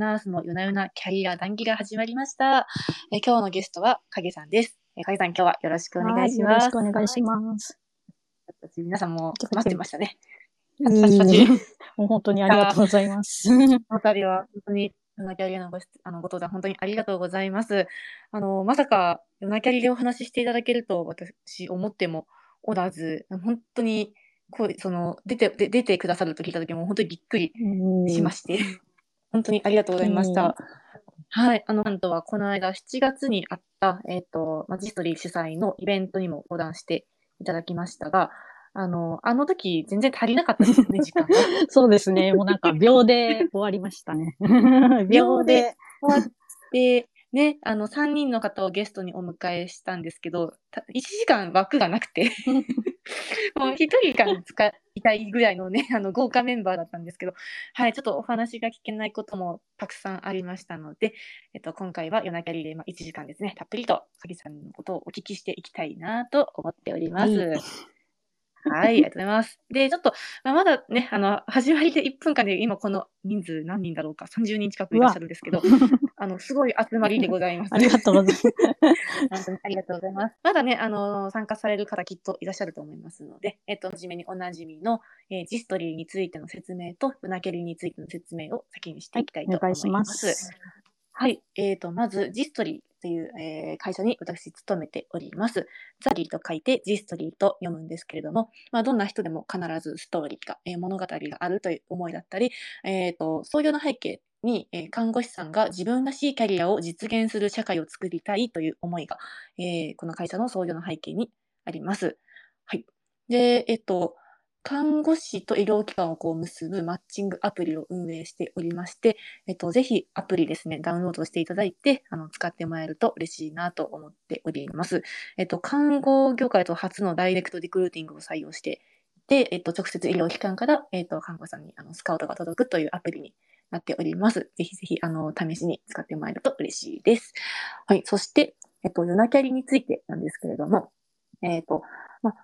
ナースの夜な夜なキャリア談義が始まりました。えー今日のゲストは影さんです。えー影さん今日はよろしくお願いします。はいよろしくお願いします。す。皆さんも待ってましたね。もう本当にありがとうございます。お二人は本当に夜なキャリアのごしあのご登壇本当にありがとうございます。あの、まさか夜なキャリでお話ししていただけると私思ってもおらず、本当にこう、その、出て、で出てくださると聞いた時も本当にびっくりしまして、本当にありがとうございました。はい。あの、なんとは、この間7月にあった、えっ、と、まあ、ジストリー主催のイベントにも登壇していただきましたが、あの、あの時全然足りなかったですよね、時間が。そうですね。もうなんか秒で終わりましたね。秒で。終わって、ね、あの、3人の方をゲストにお迎えしたんですけど、た1時間枠がなくて、もう1時間使いたいぐらいのね、あの、豪華メンバーだったんですけど、はい、ちょっとお話が聞けないこともたくさんありましたので、えっと、今回は夜中リレー、まあ、1時間ですね、たっぷりと、鍵さんのことをお聞きしていきたいなと思っております。はいはい、ありがとうございます。で、ちょっと、まあ、まだね、あの、始まりで1分間で今この人数何人だろうか、30人近くいらっしゃるんですけど、あの、すごい集まりでございます。ありがとうございます。本当にありがとうございます。まだね、あの、参加される方きっといらっしゃると思いますので、えっと、はじめにおなじみの、えージストリーについての説明と、うなけりについての説明を先にしていきたいとお願いしま思います。す。はい。えっ、と、まず、ジストリーという、えー会社に私勤めております。ザリーと書いてジストリーと読むんですけれども、まあ、どんな人でも必ずストーリーが、えー物語があるという思いだったり、えっ、と、創業の背景に、えー看護師さんが自分らしいキャリアを実現する社会を作りたいという思いが、えーこの会社の創業の背景にあります。はい。で、えっ、と、看護師と医療機関をこう結ぶマッチングアプリを運営しておりまして、えっと、ぜひアプリですね、ダウンロードしていただいて、あの、使ってもらえると嬉しいなと思っております。えっと、看護業界と初のダイレクトリクルーティングを採用して、で、えっと、直接医療機関から、えっと、看護師さんにあのスカウトが届くというアプリになっております。ぜひぜひ、あの、試しに使ってもらえると嬉しいです。はい。そして、えっと、夜なキャリについてなんですけれども、えっと、ま、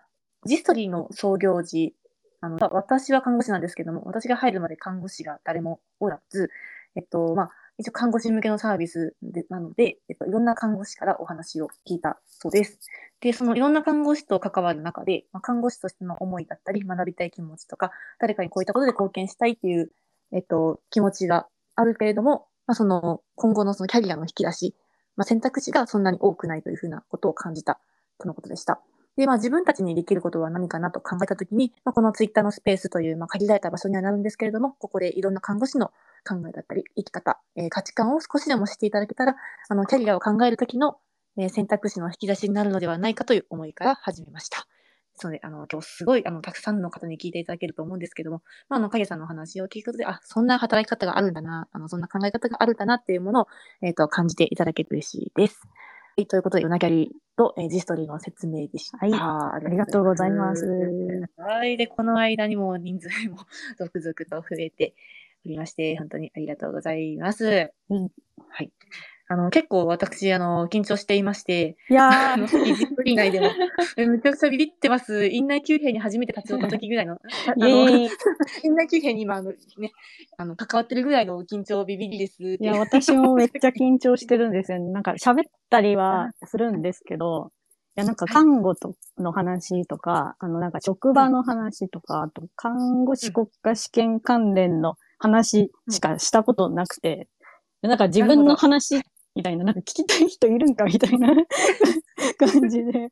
ジストリーの創業時、あの、私は看護師なんですけども、私が入るまで看護師が誰もおらず、えっと、まあ、一応看護師向けのサービスでなので、えっと、いろんな看護師からお話を聞いたそうです。で、そのいろんな看護師と関わる中で、まあ、看護師としての思いだったり、学びたい気持ちとか、誰かにこういったことで貢献したいっていう、えっと、気持ちがあるけれども、まあ、その、今後のそのキャリアの引き出し、まあ、選択肢がそんなに多くないというふうなことを感じたとのことでした。で、まあ自分たちにできることは何かなと考えたときに、まあ、このツイッターのスペースという、まあ、限られた場所にはなるんですけれども、ここでいろんな看護師の考えだったり、生き方、えー価値観を少しでも知っていただけたら、あの、キャリアを考えるときの、えー選択肢の引き出しになるのではないかという思いから始めました。ですので、あの、今日すごい、あの、たくさんの方に聞いていただけると思うんですけども、まあ、あの、影さんのお話を聞くことで、あ、そんな働き方があるんだな、あの、そんな考え方があるんだなっていうものを、えっ、と、感じていただけると嬉しいです。はい、ということで、ヨナキャリと、えージストリーの説明でした。はいあありがとうございます。はい。で、この間にも人数も 続々と増えておりまして、本当にありがとうございます。うんはい。あの、結構私、あの、緊張していまして、いやあの、ー、ジストリー内でも、え めちゃくちゃビビってます。院内急兵に初めて立ち寄った時ぐらいの、あの。院内急兵に今、あの、ね、あの、関わってるぐらいの緊張ビビりです。いや、私もめっちゃ緊張してるんですよね。なんか喋ったりはするんですけど、いや、なんか看護との話とか、あの、なんか職場の話とか、あと看護師国家試験関連の話しかしたことなくて、でなんか自分の話みたいな、なんか聞きたい人いるんかみたいな 感じで、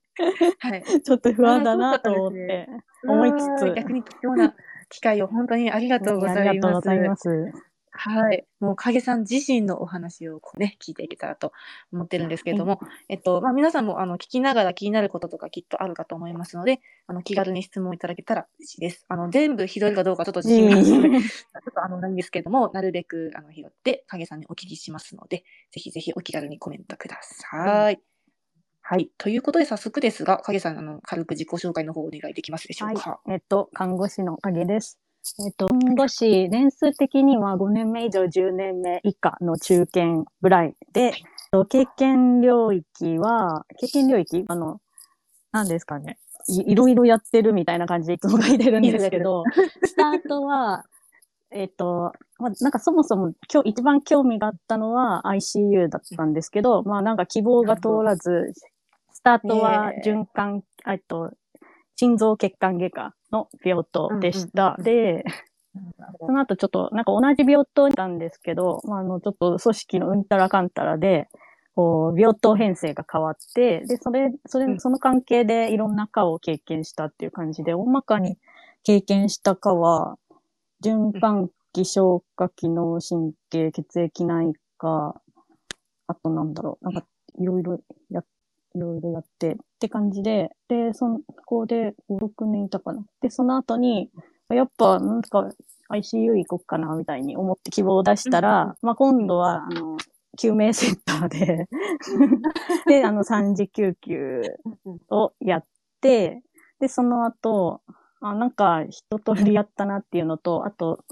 はい。ちょっと不安だなと思って、思いつつ逆に貴重な機会を本当にありがとうございます。はい。もう影さん自身のお話をね、聞いていけたらと思ってるんですけれども、えっと、まあ、皆さんもあの聞きながら気になることとかきっとあるかと思いますので、あの気軽に質問いただけたら嬉しいです。あの、全部拾えるかどうかちょっと自信がないので、ちょっとあの、ないんですけれども、なるべくあの拾って影さんにお聞きしますので、ぜひぜひお気軽にコメントください。はい。ということで早速ですが、影さん、あの、軽く自己紹介の方お願いできますでしょうか？えっと、看護師の影です。えっと、看護師、年数的には5年目以上10年目以下の中堅ぐらいで、えっと経験領域は、経験領域あの、何ですかねい。いろいろやってるみたいな感じでいつも書いてるんですけど、スタートは、えっ、と、まあ、なんかそもそも今日一番興味があったのは ICU だったんですけど、まあなんか希望が通らず、スタートは循環、えっと、心臓血管外科の病棟でした。で、その後ちょっと、なんか同じ病棟にいたんですけど、まあ、あの、ちょっと組織のうんたらかんたらで、こう、病棟編成が変わって、で、それ、それ、その関係でいろんな科を経験したっていう感じで、大まかに経験した科は、循環器、消化機能神経、血液内科、あとなんだろう、なんか、いろいろや、いろいろやって、って感じで、で、その、ここで5、6年いたかな。で、その後に、やっぱ、なんか、ICU 行こっかな、みたいに思って希望を出したら、まあ今度は、あの、救命センターで、で、あの、3次救急をやって、で、その後、あなんか一通りやったなっていうのと、あと、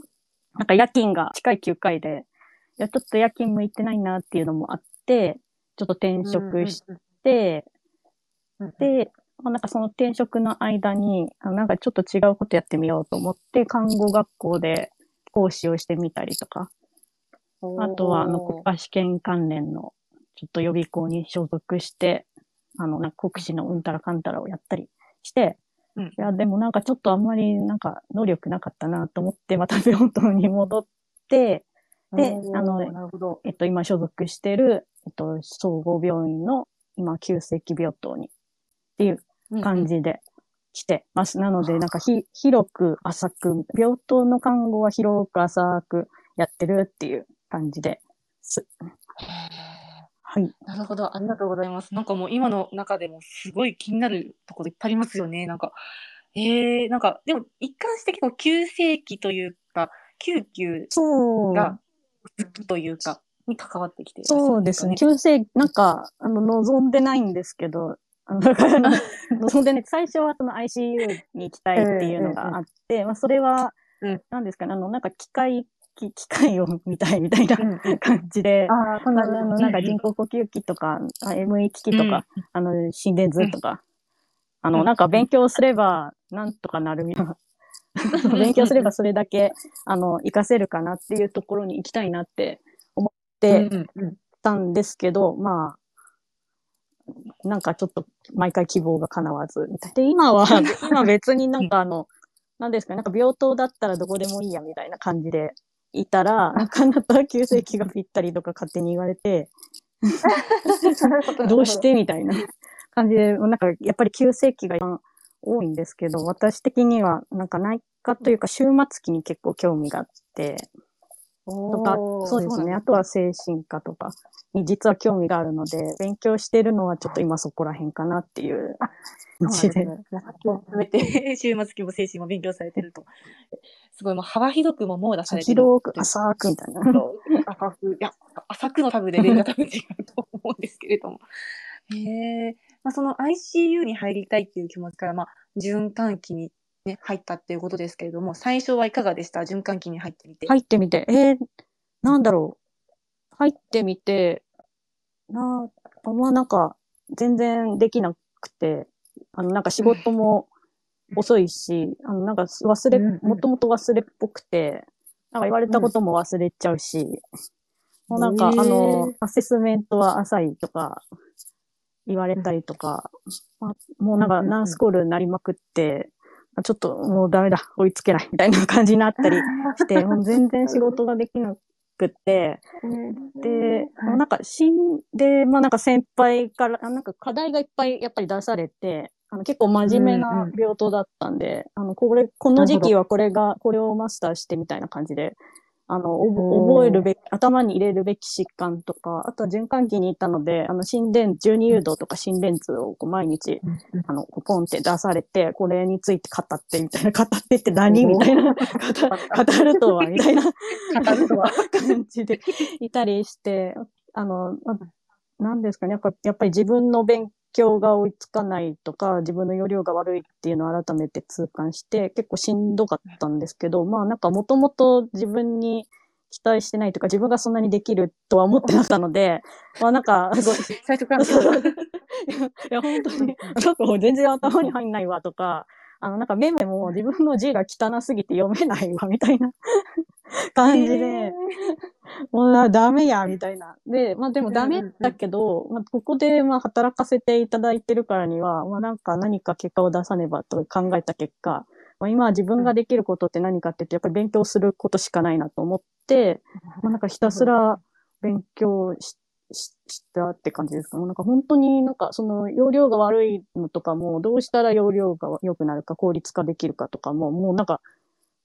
なんか夜勤が近い9回で、いや、ちょっと夜勤向いてないなっていうのもあって、ちょっと転職して、で、まあ、なんかその転職の間に、あなんかちょっと違うことやってみようと思って、看護学校で講師をしてみたりとか、あとは、あの、国家試験関連の、ちょっと予備校に所属して、あの、なんか国試のうんたらかんたらをやったりして、うん。いや、でもなんかちょっとあんまりなんか能力なかったなと思って、また病棟に戻って、であの。えっと、今所属してる、えっと、総合病院の、今、急性期病棟に、っていう感じで来てます。なので、なんかひ、広く浅く、病棟の看護は広く浅くやってるっていう感じです。はい。なるほど、ありがとうございます。なんかもう今の中でもすごい気になるところいっぱいありますよね。なんか、えー、なんか、でも一貫して結構急性期というか、救急が好きというか、に関わってきていらっしゃるそうですね。か急性、なんか、あの、望んでないんですけど、あの、だから、望んでね、最初はその ICU に行きたいっていうのがあって、まあ、それはうん、なんですかね、あの、なんか機械、機機械を見たいみたいな感じで、ああ、そんまあ、なあの、なんか人工呼吸器とか、あ ME 機器とか、あの、心電図とか、あの、うんなんか勉強すれば、なんとかなるみたいな。勉強すればそれだけ、あの、活かせるかなっていうところに行きたいなって思ってうんうんたんですけど、まあ、なんかちょっと毎回希望が叶わず、みたいな。で、今は、今別になんかあの、なんですかね、なんか病棟だったらどこでもいいや、みたいな感じでいたら、なかなか急性期がぴったりとか勝手に言われて、どうしてみたいな感じで、なんかやっぱり急性期が一番多いんですけど、私的にはなんか内科というか終末期に結構興味があって、とか、そうですね。あとは精神科とかに実は興味があるので、勉強してるのはちょっと今そこら辺かなっていう感じで。めて、終末期も精神も勉強されてると。すごい、もう幅広くももう出されてる。広く浅くみたいな。浅く、いや、浅くのタブでレベルが多分違うと思うんですけれども。へえ。まあ、その ICU に入りたいっていう気持ちから、まあ、循環器にね、入ったっていうことですけれども、最初はいかがでした？循環器に入ってみて。入ってみて、えー、なんだろう。入ってみて、な、あんまなんか、全然できなくて、あの、なんか仕事も遅いし、あの、なんか忘れ、もともと忘れっぽくて、なんか言われたことも忘れちゃうし、もうなんか、あの、アセスメントは浅いとか、言われたりとか、あもうなんかナースコールになりまくって、あちょっともうダメだ、追いつけない。みたいな感じになったりして、もう全然仕事ができなくって、で、はい。なんか、死んで、まあなんか先輩から、あなんか課題がいっぱいやっぱり出されて、あの結構真面目うんなうん。病棟だったんで、あの、これ、この時期はこれが、これをマスターしてみたいな感じで、あの、覚えるべき、頭に入れるべき疾患とか、あとは循環器にいたので、あの、心電、12誘導とか心電図をこう毎日、あの、ポンって出されて、これについて語ってみたいな、語ってって何 みたいな、語語るとは、みたいな語るとは。感じでいたりして、あの、まなんですかね、やっぱやっぱり自分の勉強が追いつかないとか、自分の容量が悪いっていうのを改めて痛感して、結構しんどかったんですけど、まあなんかもともと自分に期待してないとか、自分がそんなにできるとは思ってなかったので、まあなんか。最初から。いや、本当に、なんかもう全然頭に入んないわとか、あの、なんかメモも自分の字が汚すぎて読めないわ、みたいな 感じで、もうダメや、みたいな。で、まあでもダメだけど、まあここでまあ働かせていただいてるからには、まあなんか何か結果を出さねばと考えた結果、まあ、今自分ができることって何かって言って、やっぱり勉強することしかないなと思って、まあなんかひたすら勉強ししたって感じですか？なんか本当になんかその容量が悪いのとかも、どうしたら容量が良くなるか、効率化できるかとかも、もうなんか、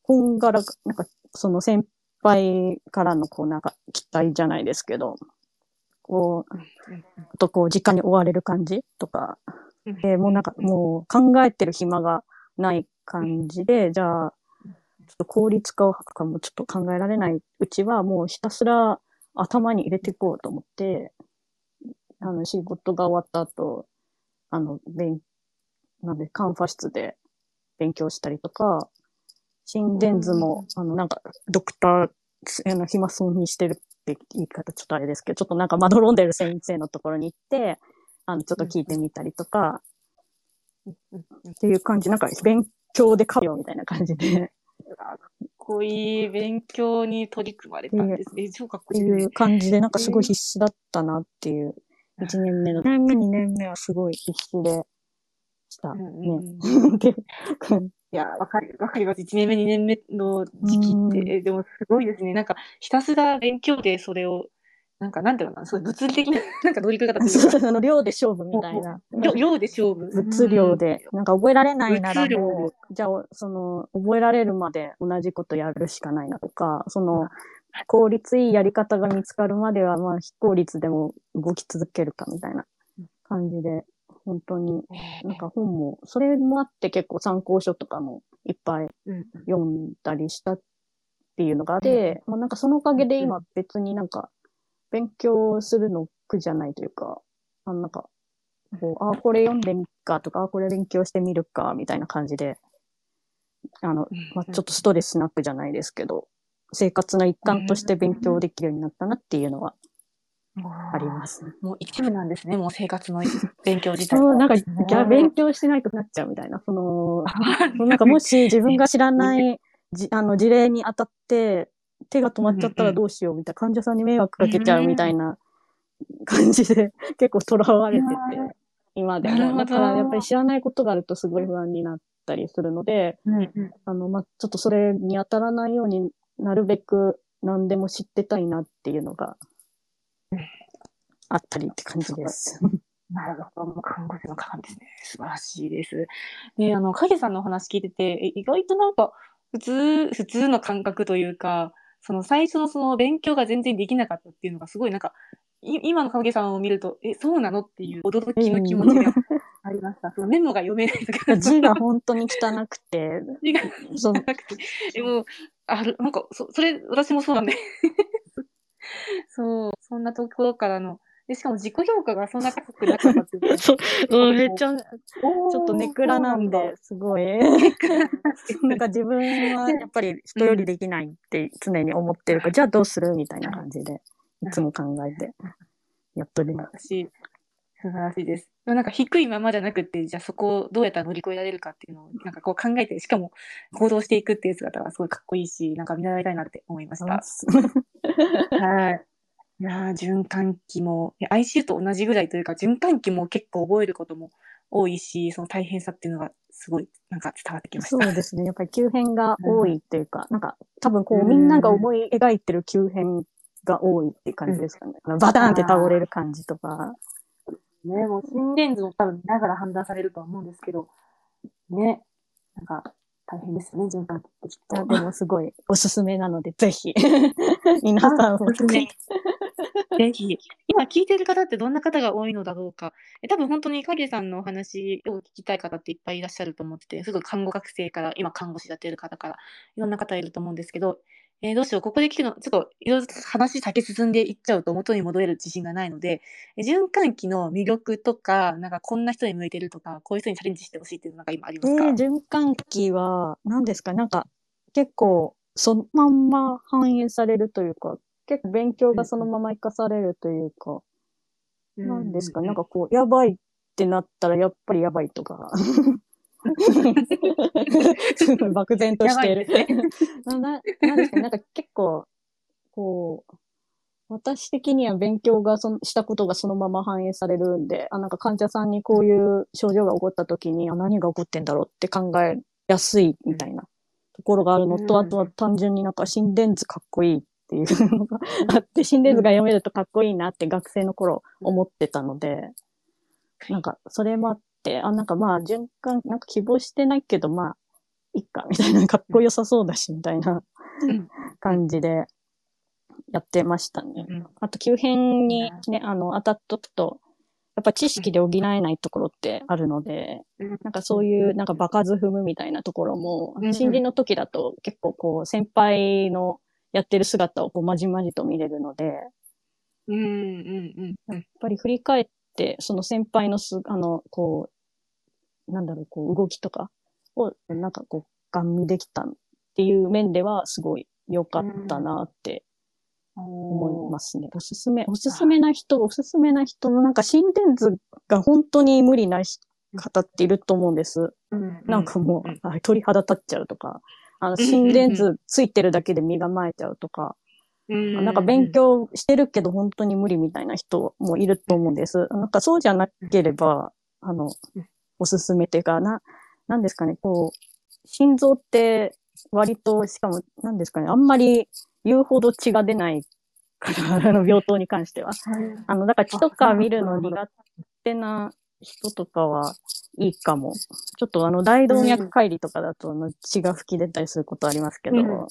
こんがら、なんかその先輩からのこうなんか期待じゃないですけど、こう、とこう時間に追われる感じとか、えー、もうなんかもう考えてる暇がない感じで、じゃあ、ちょっと効率化を図るかもちょっと考えられないうちは、もうひたすら頭に入れていこうと思って、あの、仕事が終わった後、あの、勉、なんで、カンファ室で勉強したりとか、心電図も、あの、なんか、ドクター、あの、暇そうにしてるって言い方ちょっとあれですけど、ちょっとなんかまどろんでる先生のところに行って、あの、ちょっと聞いてみたりとか、っていう感じ、なんか勉強でかよみたいな感じでこいい勉強に取り組まれたんですね。超かっこいい、ね。っていう感じで、なんかすごい必死だったなっていう、1年目の。1年目、2年目はすごい必死でした。ね。いや、わかり、わかります。1年目、2年目の時期って、でもすごいですね。なんか、ひたすら勉強でそれをなんか、なんていうのかな、そう物理的な、なんか乗り方そうそう、その量で勝負みたいな。量で勝負。物量で。なんか覚えられないならもう、じゃあ、その、覚えられるまで同じことやるしかないなとか、その、効率いいやり方が見つかるまでは、まあ、非効率でも動き続けるかみたいな感じで、本当に、なんか本も、それもあって結構参考書とかもいっぱい読んだりしたっていうのがあって、まあなんかそのおかげで今別になんか勉強するの苦じゃないというか、あなんか、こう、あ、これ読んでみっかとか、あ、これ勉強してみるか、みたいな感じで、あの、まあ、ちょっとストレスなくじゃないですけど、生活の一環として勉強できるようになったなっていうのはあります。もう一部なんですね、もう生活の勉強自体。そう、なんか、勉強しないとなっちゃうみたいな、その、なんかもし自分が知らないじあの事例に当たって、手が止まっちゃったらどうしようみたいな、患者さんに迷惑かけちゃうみたいな感じで、結構囚われてて、今でも。だからやっぱり知らないことがあるとすごい不安になったりするので、あの、まあ、ちょっとそれに当たらないようになるべく何でも知ってたいなっていうのがあったりって感じです。なるほど。もう看護師の鏡ですね。素晴らしいです。で、あの、影さんのお話聞いてて、意外となんか、普通、普通の感覚というか、その最初のその勉強が全然できなかったっていうのがすごいなんか、今の影さんを見ると、え、そうなのっていう驚きの気持ちがありました。そのメモが読めないとか。字が本当に汚くて。字が汚くて。でも、あなんか、そ、それ、私もそうなんで。そう、そんなところからので、しかも自己評価がそんな高くなかったっていう。そう、うん、めっちゃ、ちょっとネクラなんで、すごい。なんか自分はやっぱり人よりできないって常に思ってるから、じゃあどうするみたいな感じで、いつも考えて、やっとる。私、素晴らしいです。なんか低いままじゃなくて、じゃあそこをどうやったら乗り越えられるかっていうのを、なんかこう考えて、しかも行動していくっていう姿がすごいかっこいいし、なんか見習いたいなって思いました。はい。いやー、循環器も、ICU と同じぐらいというか、循環器も結構覚えることも多いし、その大変さっていうのがすごいなんか伝わってきました。そうですね。やっぱり急変が多いっていうか、うん、なんか多分こう、みんなが思い描いてる急変が多いっていう感じですかね。うん、バターンって倒れる感じとか。ね、もう心電図を多分見ながら判断されるとは思うんですけど、ね、なんか大変ですね、循環器ってきっと。でもすごいおすすめなので、ぜひ、皆さんおすすめ。ぜひ、今聞いてる方ってどんな方が多いのだろうか。え多分本当に影さんのお話を聞きたい方っていっぱいいらっしゃると思ってて、すごい看護学生から、今看護師やってる方から、いろんな方いると思うんですけど、えー、どうしよう、ここで聞くの、ちょっといろいろ話先進んでいっちゃうと元に戻れる自信がないので、循環器の魅力とか、なんかこんな人に向いてるとか、こういう人にチャレンジしてほしいっていうのが今ありますか、えー、循環器は、何ですか？なんか結構そのまんま反映されるというか、結構勉強がそのまま活かされるというか、何ですか、なんかこう、やばいってなったらやっぱりやばいとか。漠然としてる。なななんですか？ね、なんか結構、こう、私的には勉強がそのしたことがそのまま反映されるんで、あ、なんか患者さんにこういう症状が起こった時に、あ、何が起こってんだろうって考えやすいみたいなところがあるのと、うん。あとは単純になんか心電図かっこいいっていうのがあって、心電図が読めるとかっこいいなって学生の頃思ってたので、なんかそれもあって、あ、なんかまあ循環、なんか希望してないけど、まあ、いっか、みたいな、かっこよさそうだし、みたいなうん。感じでやってましたね。うん。あと、急変にね、あの、当たっとくと、やっぱ知識で補えないところってあるので、なんかそういう、なんか場数踏むみたいなところもうん、新人の時だと結構こう、先輩のやってる姿をこう、まじまじと見れるので、やっうんうんうんぱり振り返って、その先輩のす、あの、こう、なんだろう、こう、動きとかを、なんかこう、ガン見できたっていう面では、すごい良かったなって思いますね。おすすめ、おすすめな人、おすすめな人のなんか心電図が本当に無理な方っていると思うんです。うんなんかもう鳥肌立っちゃうとか、あの心電図ついてるだけで身が前えちゃうとか、うん。なんか勉強してるけど本当に無理みたいな人もいると思うんです。なんかそうじゃなければ、あのうん、おすすめっていうか、な、なんですかね、こう、心臓って割と、しかも、なんですかね、あんまり言うほど血が出ないから、あの、病棟に関しては。あの、だから血とか見るの苦手な人とかはいいかも。ちょっとあの、大動脈解離とかだと、あの血が吹き出たりすることありますけど、うんうん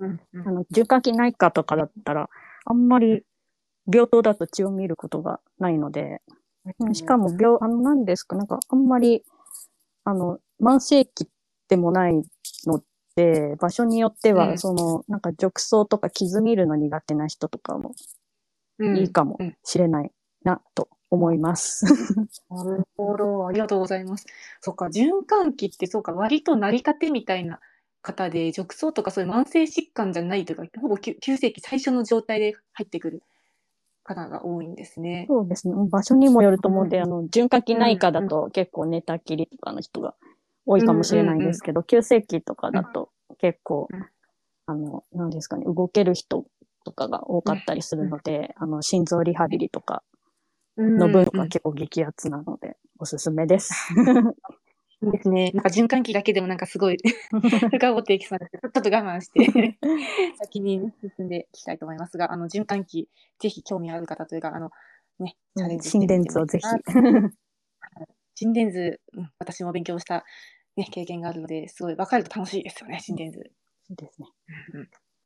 うんうん。あの、循環器内科とかだったら、あんまり病棟だと血を見ることがないので、しかも病、あの、何ですか、なんかあんまり、あの、慢性期でもないので、場所によっては、うん。その、なんか褥瘡とか傷見るの苦手な人とかもうん。いいかもうんしれないな、と思います。なるほど、ありがとうございます。そっか、循環器ってそうか、割と成り立てみたいな方で、褥瘡とかそういう慢性疾患じゃないというか、ほぼ急急性期最初の状態で入ってくる方が多いんですね。そうですね。場所にもよると思うんで、うんあの、循環器内科だと結構寝たきりとかの人が多いかもしれないんですけど、急性期とかだと結構うん、あの、なんですかね、動ける人とかが多かったりするので、あの、心臓リハビリとかの分うんが結構激アツなので、おすすめです。いいですね。なんか循環器だけでもなんかすごい 深掘っていきそうですけど、ちょっと我慢して 先に進んでいきたいと思いますが、あの循環器、ぜひ興味ある方というか、あの、ね、チャレンジ心電図をぜひ。心電図、うん私も勉強した、ね、経験があるので、すごい分かると楽しいですよね、心電図。そうですね。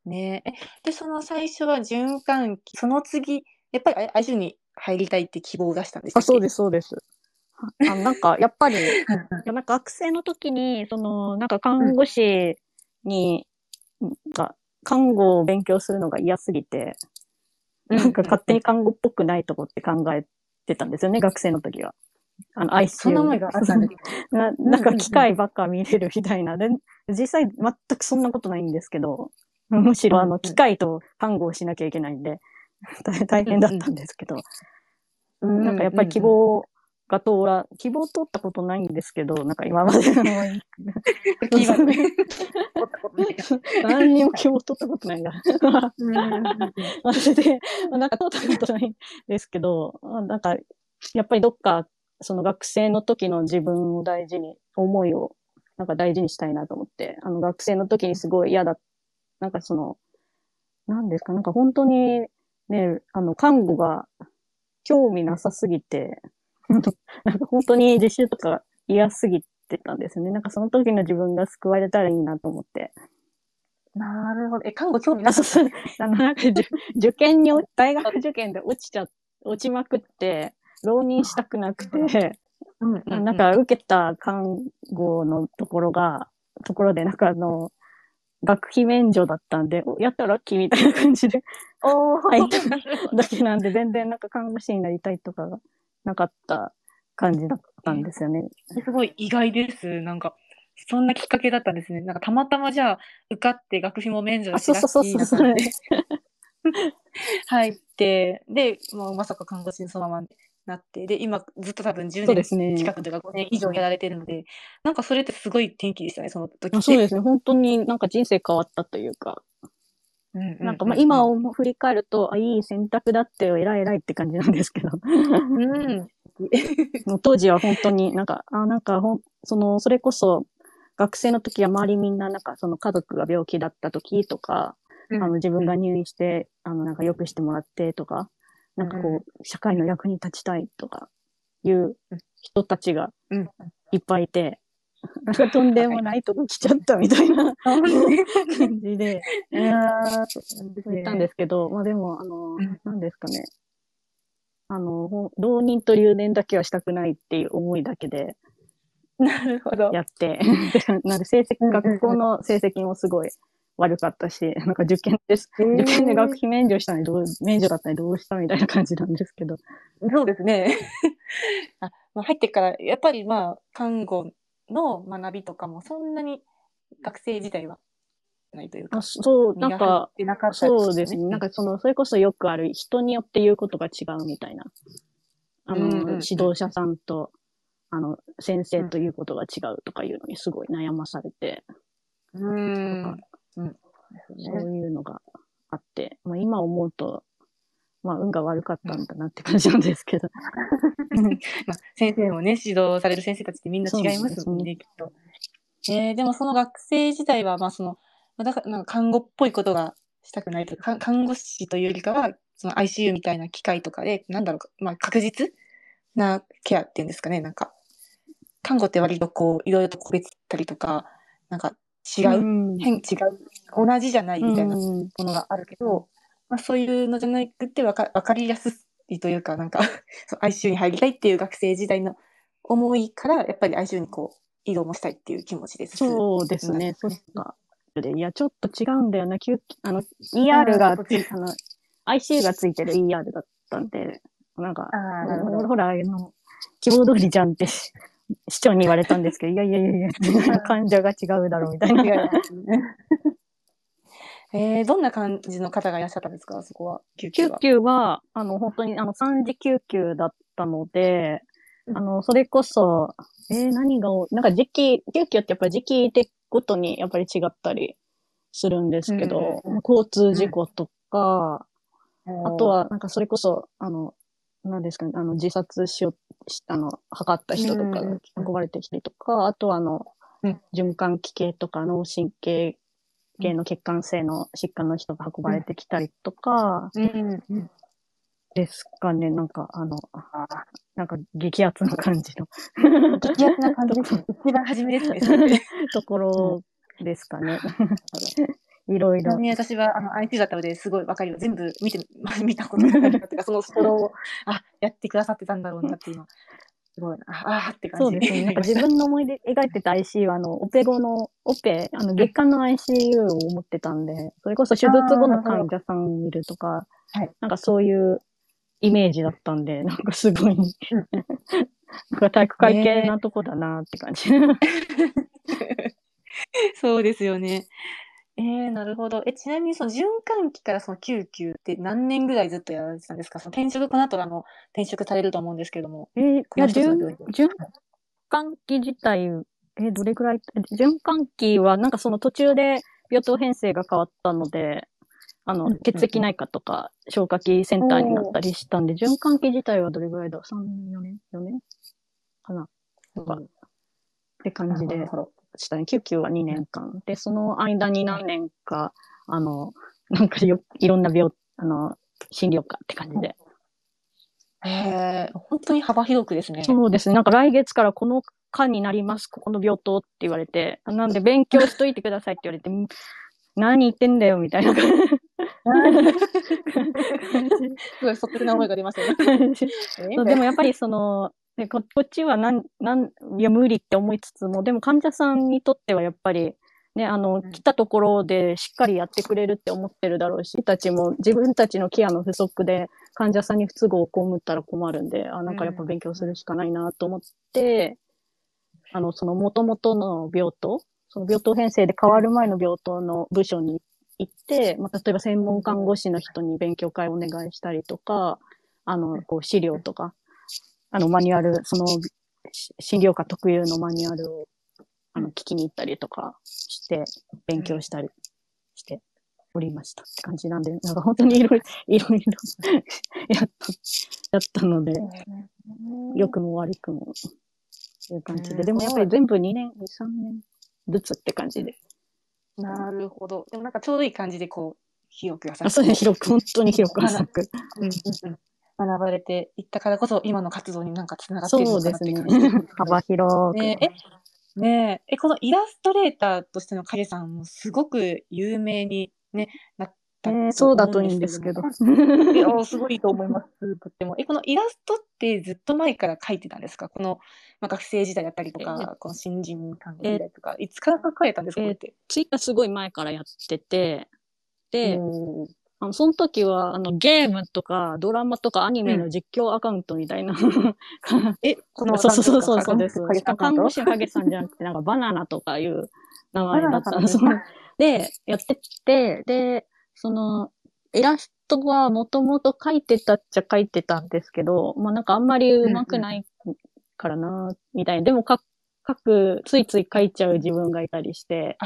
ねえ。で、その最初は循環器、その次、やっぱりあ ICU に入りたいって希望を出したんですあ、そうですす、そうです。あなんか、やっぱり、なんか学生の時に、その、なんか看護師に、が、看護を勉強するのが嫌すぎて、なんか勝手に看護っぽくないとこって考えてたんですよね、学生の時は。あの、ICU。そんな思いがあったんです。ななんか機械ばっか見れるみたいな。で、実際全くそんなことないんですけど、むしろあの、うんうん機械と看護をしなきゃいけないんで、大大変だったんですけど、なんかやっぱり希望が通ら、希望通ったことないんですけど、なんか今までの 何にも希望取ったことないんだ。うん。うんうんそれで、なんか通ったことないんですけど、なんか、やっぱりどっか、その学生の時の自分を大事に、思いを、なんか大事にしたいなと思って、あの学生の時にすごい嫌だ、なんかその、なんですか、なんか本当にね、あの、看護が興味なさすぎて、なんか本当に実習とか嫌すぎてたんですよね。なんかその時の自分が救われたらいいなと思って。なるほど。え、看護興味なあ、かったそう なんか、受 受験に、大学受験で落ちちゃ、落ちまくって、浪人したくなくて、うんなんか、受けた看護のところが、ところで、なんかあの、学費免除だったんで、おやったらラッキーみたいな感じでおー入っただけなんで、全然なんか看護師になりたいとかがなかった感じだったんですよね。すごい意外です。なんか、そんなきっかけだったんですね。なんか、たまたまじゃあ、受かって学費も免除だあ、し、そうそうそうそう、それラッキーな感じで入って、で、もうまさか看護師にそのままなって、で、今ずっと多分10年。近くとか5年以上やられてるので、なんかそれってすごい転機でしたね、その時そうですね。本当になんか人生変わったというか、なんかまあ今を振り返ると、あ、いい選択だってよ、偉い偉いって感じなんですけど。うん。当時は本当になんか、あ、なんかほん、その、それこそ、学生の時は周りみんななんかその家族が病気だった時とか、あの自分が入院して、あのなんか良くしてもらってとか、なんかこう、社会の役に立ちたいとかいう人たちがうん。いっぱいいて、なんかとんでもないとこ来ちゃったみたいな 感じで、言ったんですけど、まあでも、あのうん、なんですかね。あの、浪人と留年だけはしたくないっていう思いだけでなるほど。やって、で なんで成績、学校の成績もすごい悪かったし、なんか受験です。受験で学費免除したのにどう、免除だったのにどうしたみたいな感じなんですけど。そうですね。あまあ、入ってから、やっぱりまあ、看護の学びとかもそんなに学生時代はないというかあ、そう、なんかかったそうですね。なんかその、それこそよくある人によって言うことが違うみたいな。あの、うんうんうん指導者さんと、あの、先生ということが違うとかいうのにすごい悩まされて、うーん。うん。そね。ういうのがあって、まあ今思うと、まあ運が悪かったんだなって感じなんですけど。まあ、先生もね、指導される先生たちってみんな違いますもんね、きっと。えー、でもその学生時代は、まあその、まあだからなんか看護っぽいことがしたくないとか、か看護師というよりかは、その ICU みたいな機械とかで、なんだろう、まあ確実なケアっていうんですかね、なんか、看護って割とこう、いろいろと個別たりとか、なんか違う、ん変、違う、同じじゃないみたいなうんものがあるけど、まあ、そういうのじゃなくてわかわかりやすいというか、なんか ICU に入りたいっていう学生時代の思いから、やっぱり ICU にこう移動もしたいっていう気持ちです。そうですね。そうか。でいや、ちょっと違うんだよな。救あの、ER がつい、あの、ICU がついてる ER だったんで、なんか、ほら、あの、希望通りじゃんってし市長に言われたんですけど、い やいやいやいや、患者が違うだろうみたいな。えー、どんな感じの方がいらっしゃったんですか、そこは。救急救は。急は、あの、本当に、あの、3次救急だったので、うんあの、それこそ、えー何がなんか時期、救急ってやっぱり時期でごとにやっぱり違ったりするんですけど、うん交通事故とか、ああと、は、なんかそれこそ、あの、何ですかね、あの、自殺しよう、しあの、測った人とかうんが運ばれてきたりとか、あとはあの、うん循環器系とか脳神経系の血管性の疾患の人が運ばれてきたりとか、ですかね、なんか、あの、なんか激アツな感じの激アツな感じ。一番初めですね。ところですかね。いろいろ。に私はあの IT だったのですごいわかります。全部見て、見たことがあるっていうか、そのストローを、あ、やってくださってたんだろうなって今、すごいな、ああーって感じそうですね。なんか自分の思い出描いてた ICU は、あの、オペ後の、オペ、あの、月間の ICU を思ってたんで、それこそ手術後の患者さんを見るとか、はいなんかそういうイメージだったんで、なんかすごい、なんか体育会系なとこだなって感じ。そうですよね。えー、なるほど。え、ちなみにその循環器からその救急って何年ぐらいずっとやられてたんですか？その転職、この後あの転職されると思うんですけども。えーいや、循循環器自体、えーどれぐらい、循環器はなんかその途中で病棟編成が変わったので、あの血液内科とか消化器センターになったりしたんで、循環器自体はどれぐらいだ ?3 年、4年 ?4 年？かな？とか、って感じで。なるほどしたね。救急は2年間。で、その間に何年か、あの、なんかよ、いろんな病、あの、診療科って感じで。へー本当に幅広くですね。そうですね。なんか来月からこの科になります、ここの病棟って言われて、なんで勉強しといてくださいって言われて、ん何言ってんだよ、みたいな感 すごい率直な思いが出ましたよね。でもやっぱりその、ねここっちはなん、なん、いや無理って思いつつも、でも患者さんにとってはやっぱり、ね、あの、ん。来たところでしっかりやってくれるって思ってるだろうし、たちも自分たちのケアの不足で患者さんに不都合を被ったら困るんで、あ、なんかやっぱ勉強するしかないなと思って、あの、その元々の病棟、その病棟編成で変わる前の病棟の部署に行って、まあ、例えば専門看護師の人に勉強会をお願いしたりとか、あの、こう資料とか、あの、マニュアル、その、し診療科特有のマニュアルを、あの、聞きに行ったりとかして、勉強したりしておりましたって感じなんで、なんか本当にいろいろ、いろいろやった、やったので、良くも悪くも、いう感じで。うんでもやっぱり全部2年、2、3年ずつって感じで。なるほど。でもなんかちょうどいい感じでこう、広く浅く。あ、そうです。広く、本当に広く浅く。うんうんうん学ばれていったからこそ、今の活動になんかつながっているのかなっていう感じです。。幅広く。ねえ、ねえ、え、このイラストレーターとしての影さんもすごく有名に、ね、なったえとーそうだといいんですけど。すごいと思います。とっても。え、このイラストってずっと前から描いてたんですか？この、まあ、学生時代だったりとか、この新人看護時代とか、いつから描かれたんですか？ツイッターすごい前からやってて、で、あの、その時は、あの、ゲームとか、ドラマとかアニメの実況アカウントみたいな。え、このそうそうそうそうです。看護師の影さんじゃなくて、なんかバナナとかいう名前だったんうで、やってって、で、その、イラストはもともと描いてたっちゃ描いてたんですけど、まあなんかあんまり上手くないからな、みたいな。でもか、書く、ついつい書いちゃう自分がいたりして、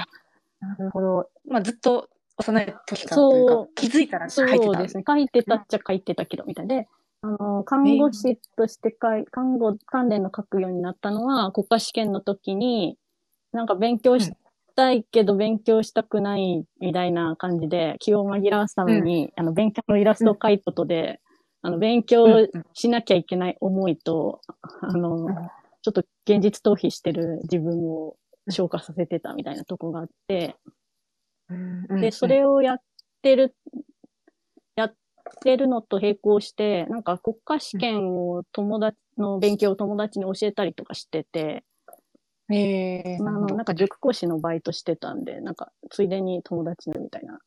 なるほど。まあ、ずっと幼い時からというかそう、気づいたらそ描いてた。うですね。書いてたっちゃ書いてたけど、みたいで、あの、看護師としてかい、看護関連の書くようになったのは、国家試験の時に、なんか勉強したいけど勉強したくないみたいな感じで、気を紛らわすために、あの、勉強のイラストを書いたことで、あの、勉強うんうんしなきゃいけない思いと、あの、うん。ちょっと現実逃避してる自分を消化させてたみたいなとこがあって、うんで、それをやってる、やってるのと並行して、なんか国家試験を友達の勉強を友達に教えたりとかしてて、うん、え。ー、あの、なんか。塾講師のバイトしてたんで、なんかついでに友達のみたいな、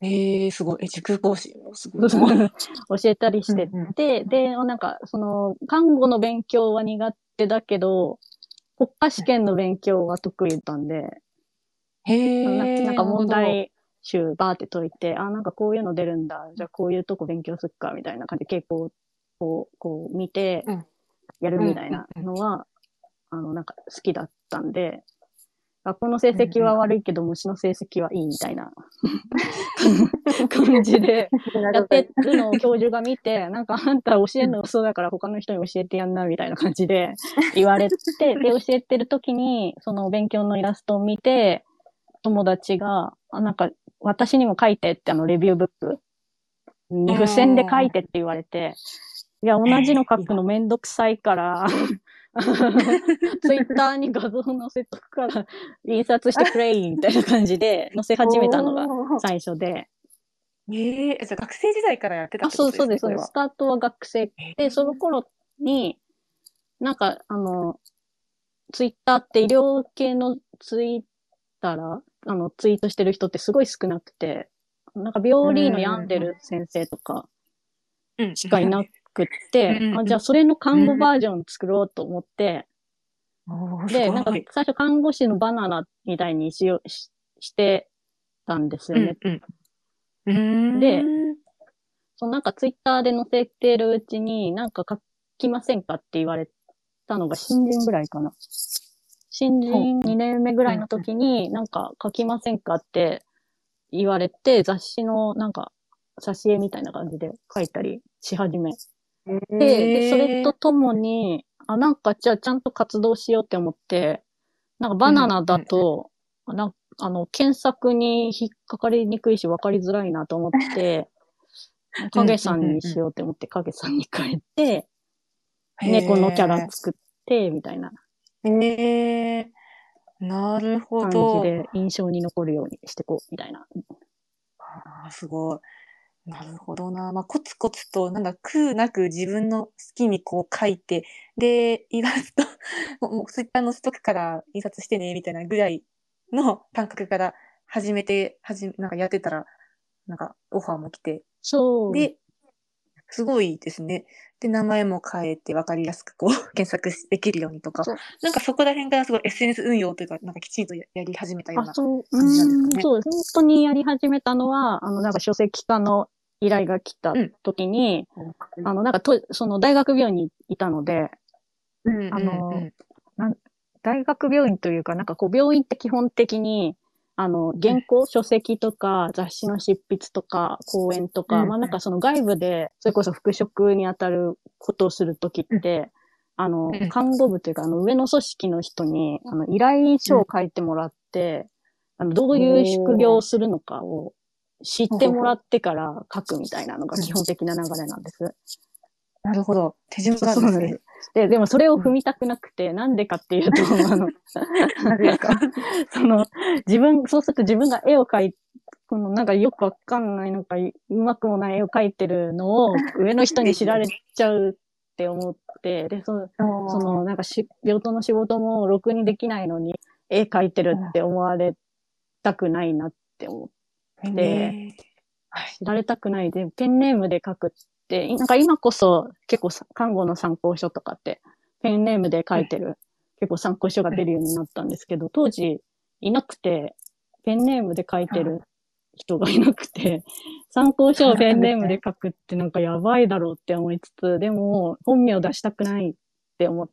えー、すごい。え、塾講師もすごい。教えたりしてうんうん。て、で、なんかその、看護の勉強は苦手だけど、国家試験の勉強は得意だったんで、へなんか問題集バーって解いて、あ、なんかこういうの出るんだ。じゃあこういうとこ勉強すっか、みたいな感じで傾向をこう、こう見てうん、やるみたいなのは、あの、なんか好きだったんで、学校の成績は悪いけど、虫の成績はいいみたいな。感じで、やってるのを教授が見て、なんかあんた教えるの嘘だから他の人に教えてやんな、みたいな感じで言われて、で、教えてる時に、その勉強のイラストを見て、友達が、あ、なんか、私にも書いてってあの、レビューブックに付箋で書いてって言われて、いや、同じの書くのめんどくさいから、ツイッターに画像載せとくから、印刷してくれい、みたいな感じで 載せ始めたのがが。最初で、ええじゃあ学生時代からやってたあ、ってことそうですね。そうです。そうですスタートは学生で、その頃に、なんか、あの、ツイッターって医療系のツイッターあの、ツイートしてる人ってすごい少なくて、なんか病理の病んでる先生とかうん。しかいなくって う、ん。あじゃあそれの看護バージョン作ろうと思って、で、なんか最初看護師のバナナみたいにしししてたんですよね。うんうん。でうん。そのなんかツイッターで載せてるうちに、なんか書きませんかって言われたのが新人ぐらいかな。新人2年目ぐらいの時に、なんか書きませんかって言われて、雑誌のなんか挿絵みたいな感じで書いたりし始め。で、でそれとともに、あ、なんかじゃあちゃんと活動しようって思って、なんかバナナだと、なんあの、検索に引っかかりにくいし分かりづらいなと思って、影さんにしようって思って影さんに変えて、猫のキャラ作って、みたいなへえなるほ感ど。じで印象に残るようにしてこう、みたいな。ああ、すごい。なるほどな。まあ、コツコツと、なんだ、空なく自分の好きにこう書いて、で、イラスト、もうもうツイッターのストックから印刷してね、みたいなぐらいの感覚から始めて、はじめ、なんかやってたら、なんかオファーも来て、そう。で、すごいですね。で、名前も変えて分かりやすくこう 検索できるようにとかなんかそこら辺からすごい SNS 運用というか、なんかきちんとややり始めたようあ、な。そう、う感じなんですかねそうです。本当にやり始めたのは、あの、なんか書籍化の依頼が来た時に、あの、なんかと、その大学病院にいたので、うんあの、なん大学病院というか、なんかこう、病院って基本的に、あの、原稿、書籍とか、雑誌の執筆とか、講演とか、うんまあなんかその外部で、それこそ復職に当たることをするときって、あのうん、看護部というか、あの、上の組織の人に、あの、依頼書を書いてもらって、あの、どういう宿業をするのかを知ってもらってから書くみたいなのが基本的な流れなんです。なるほど。手順があるんですね。で、でもそれを踏みたくなくて、なんでかっていうと、あの、なぜですか？その、自分、そうすると自分が絵を描いこのなんかよくわかんない、なんかうまくもない絵を描いてるのを上の人に知られちゃうって思って、で、その、そのなんかし、病棟の仕事もろくにできないのに絵描いてるって思われたくないなって思って、ね知られたくない。で、ペンネームで書くって、なんか今こそ結構さ看護の参考書とかって、ペンネームで書いてる、結構参考書が出るようになったんですけど、当時いなくて、ペンネームで書いてる人がいなくて、参考書をペンネームで書くってなんかやばいだろうって思いつつ、でも本名出したくないって思っ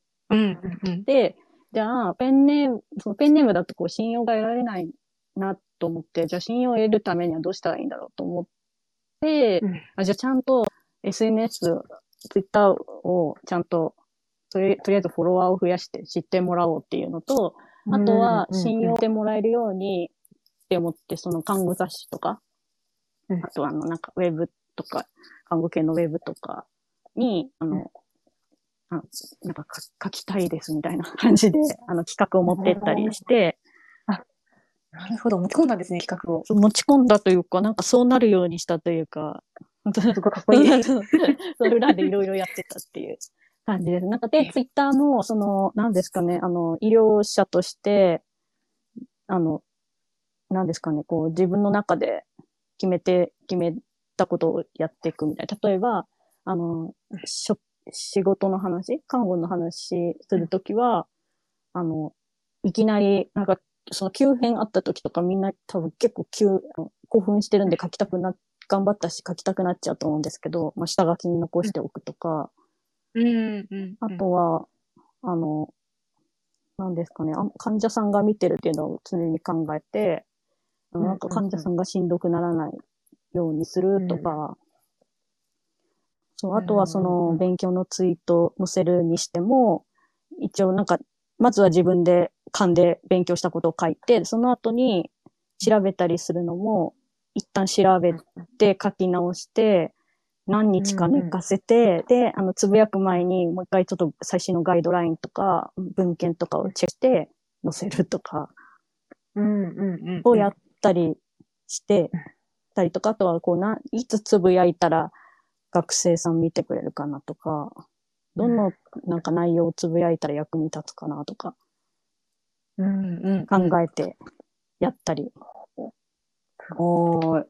て、じゃあ、ペンネーム、そのペンネームだとこう信用が得られないなと思って、じゃあ信用を得るためにはどうしたらいいんだろうと思って、うん。あじゃあちゃんと SNS、ツイッターをちゃんととり、とりあえずフォロワーを増やして知ってもらおうっていうのと、あとは信用してもらえるようにって思って、その看護雑誌とか、うんあとはあの、なんかウェブとか、看護系のウェブとかに、あの、あなんかか書きたいですみたいな感じで、あの企画を持ってったりして、なるほど。持ち込んだんですね、企画を。持ち込んだというか、なんかそうなるようにしたというか、本当すごいかっこいい。そう裏でいろいろやってたっていう感じです。なんかで、ツイッターも、その、何ですかね、あの、医療者として、あの、何ですかね、こう、自分の中で決めて、決めたことをやっていくみたいな。例えば、あの、しょ仕事の話、看護の話するときは、あの、いきなり、なんか、その急変あった時とかみんな多分結構急、興奮してるんで書きたくな、頑張ったし書きたくなっちゃうと思うんですけど、まあ、下書きに残しておくとか、うんうん。あとは、あの、何ですかね、あ患者さんが見てるっていうのを常に考えて、あのなんか患者さんがしんどくならないようにするとか、そう、あとはその勉強のツイート載せるにしても、一応なんか、まずは自分で勘で勉強したことを書いて、その後に調べたりするのも、一旦調べて書き直して、何日か寝かせて、で、あの、つぶやく前にもう一回ちょっと最新のガイドラインとか、文献とかをチェックして載せるとか、うんうんうん。をやったりして、たりとか、あとはこうな、いつつぶやいたら学生さん見てくれるかなとか、どのなんか内容をつぶやいたら役に立つかなとかうんうん。考えてやったり。すごい。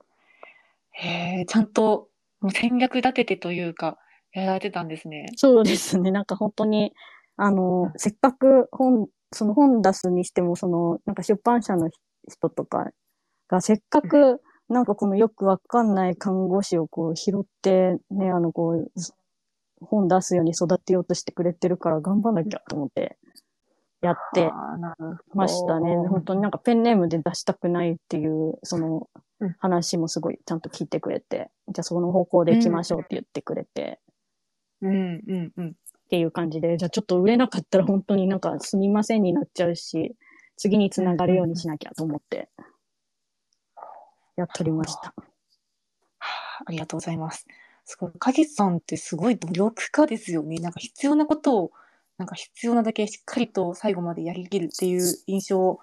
へえ、ちゃんともう戦略立ててというか、やられてたんですね。そうですね。なんか本当に、あの、せっかく本、その本出すにしても、その、なんか出版社の人とかが、せっかく、なんかこのよくわかんない看護師をこう拾って、ね、あの、こう、本出すように育てようとしてくれてるから頑張んなきゃと思って、やってましたね。本当になんかペンネームで出したくないっていう、そのうん話もすごいちゃんと聞いてくれて、じゃあその方向で行きましょうって言ってくれて、うんうんうん。っていう感じで、じゃあちょっと売れなかったら本当になんかすみませんになっちゃうし、次につながるようにしなきゃと思って、やっとりました。はあありがとうございます。すごい。影さんってすごい努力家ですよね。なんか必要なことを、なんか必要なだけしっかりと最後までやりきるっていう印象を、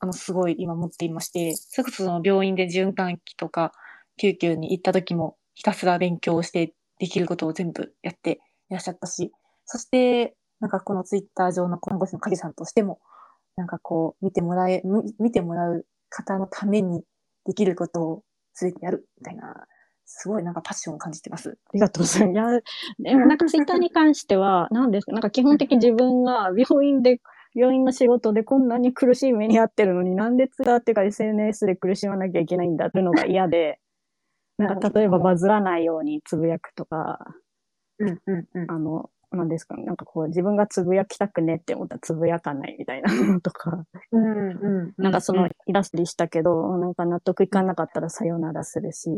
あの、すごい今持っていまして、それこその病院で循環器とか救急に行った時もひたすら勉強してできることを全部やっていらっしゃったし、そして、なんかこのツイッター上の看護師の影さんとしても、なんかこう、見てもらえ、見てもらう方のためにできることを全てやるみたいな、すごいなんかパッションを感じてます。ありがとうございます。いや、でもなんかツイッターに関しては、何ですか、なんか基本的に自分が病院で、病院の仕事でこんなに苦しい目に遭ってるのに、なんでツイッターっていうか SNS で苦しまなきゃいけないんだっていうのが嫌で、なんか例えばバズらないようにつぶやくとか、うんうんうん。あの、なんですかね、なんかこう自分がつぶやきたくねって思ったらつぶやかないみたいなのとか、うんうん。なんかそのイラストにしたけど、なんか納得いかなかったらさよならするし、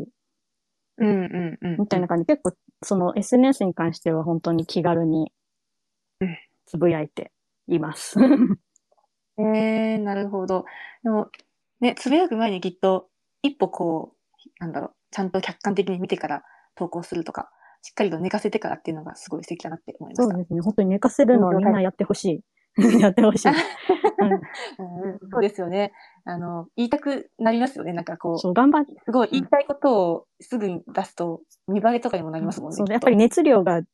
うんうんうん。みたいな感じで結構その SNS に関しては本当に気軽にうんつぶやいています。ええなるほど。でも、ね、つぶやく前にきっと、一歩こう、なんだろう、ちゃんと客観的に見てから投稿するとか、しっかりと寝かせてからっていうのがすごい素敵だなって思いました。そうですね。本当に寝かせるのはみんなやってほしい。やってほしい。うん。うん。うん。そうですよね。あの、言いたくなりますよね。なんかこう、そう、頑張って、すごい言いたいことをすぐに出すと、見バレとかにもなりますもんね。そう、やっぱり熱量が違う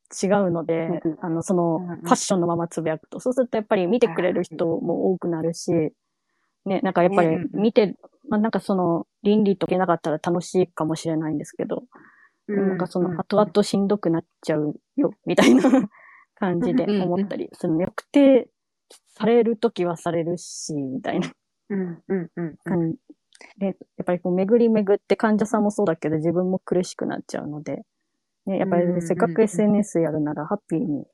のでうん、あの、その、うんうんファッションのままつぶやくと、そうするとやっぱり見てくれる人も多くなるし、ね、なんかやっぱり見て、まあなんかその、倫理とけなかったら楽しいかもしれないんですけど、なんかその、後々しんどくなっちゃうよ、みたいな 感じで思ったりするね。特定されるときはされるし、みたいなうんうんうん。で、やっぱりこう巡り巡って患者さんもそうだけど自分も苦しくなっちゃうので、ね、やっぱりせっかく SNS やるならハッピーに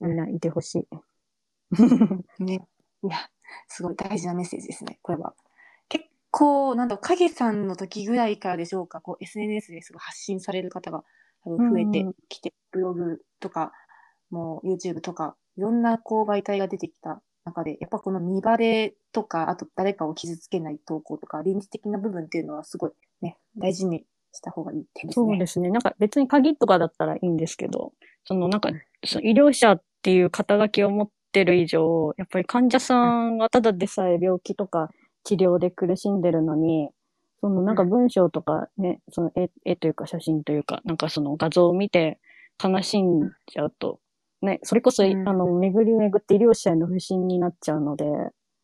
みんないてほしい。ね。いや、すごい大事なメッセージですね、これは。結構、なんだろう、影さんの時ぐらいからでしょうか、こう、SNS ですごい発信される方が多分増えてきて、ブログとか、もう YouTube とか、いろんなこう媒体が出てきた中で、やっぱこの見バレとか、あと誰かを傷つけない投稿とか、倫理的な部分っていうのはすごいね、大事にした方がいい点ですね。そうですね。なんか別に鍵とかだったらいいんですけど、そのなんか、その医療者っていう肩書きを持ってる以上、やっぱり患者さんがただでさえ病気とか治療で苦しんでるのに、そのなんか文章とかね、その絵絵というか写真というか、なんかその画像を見て悲しんじゃうと、ね、それこそ、うん。あの、巡り巡って医療者への不信になっちゃうので、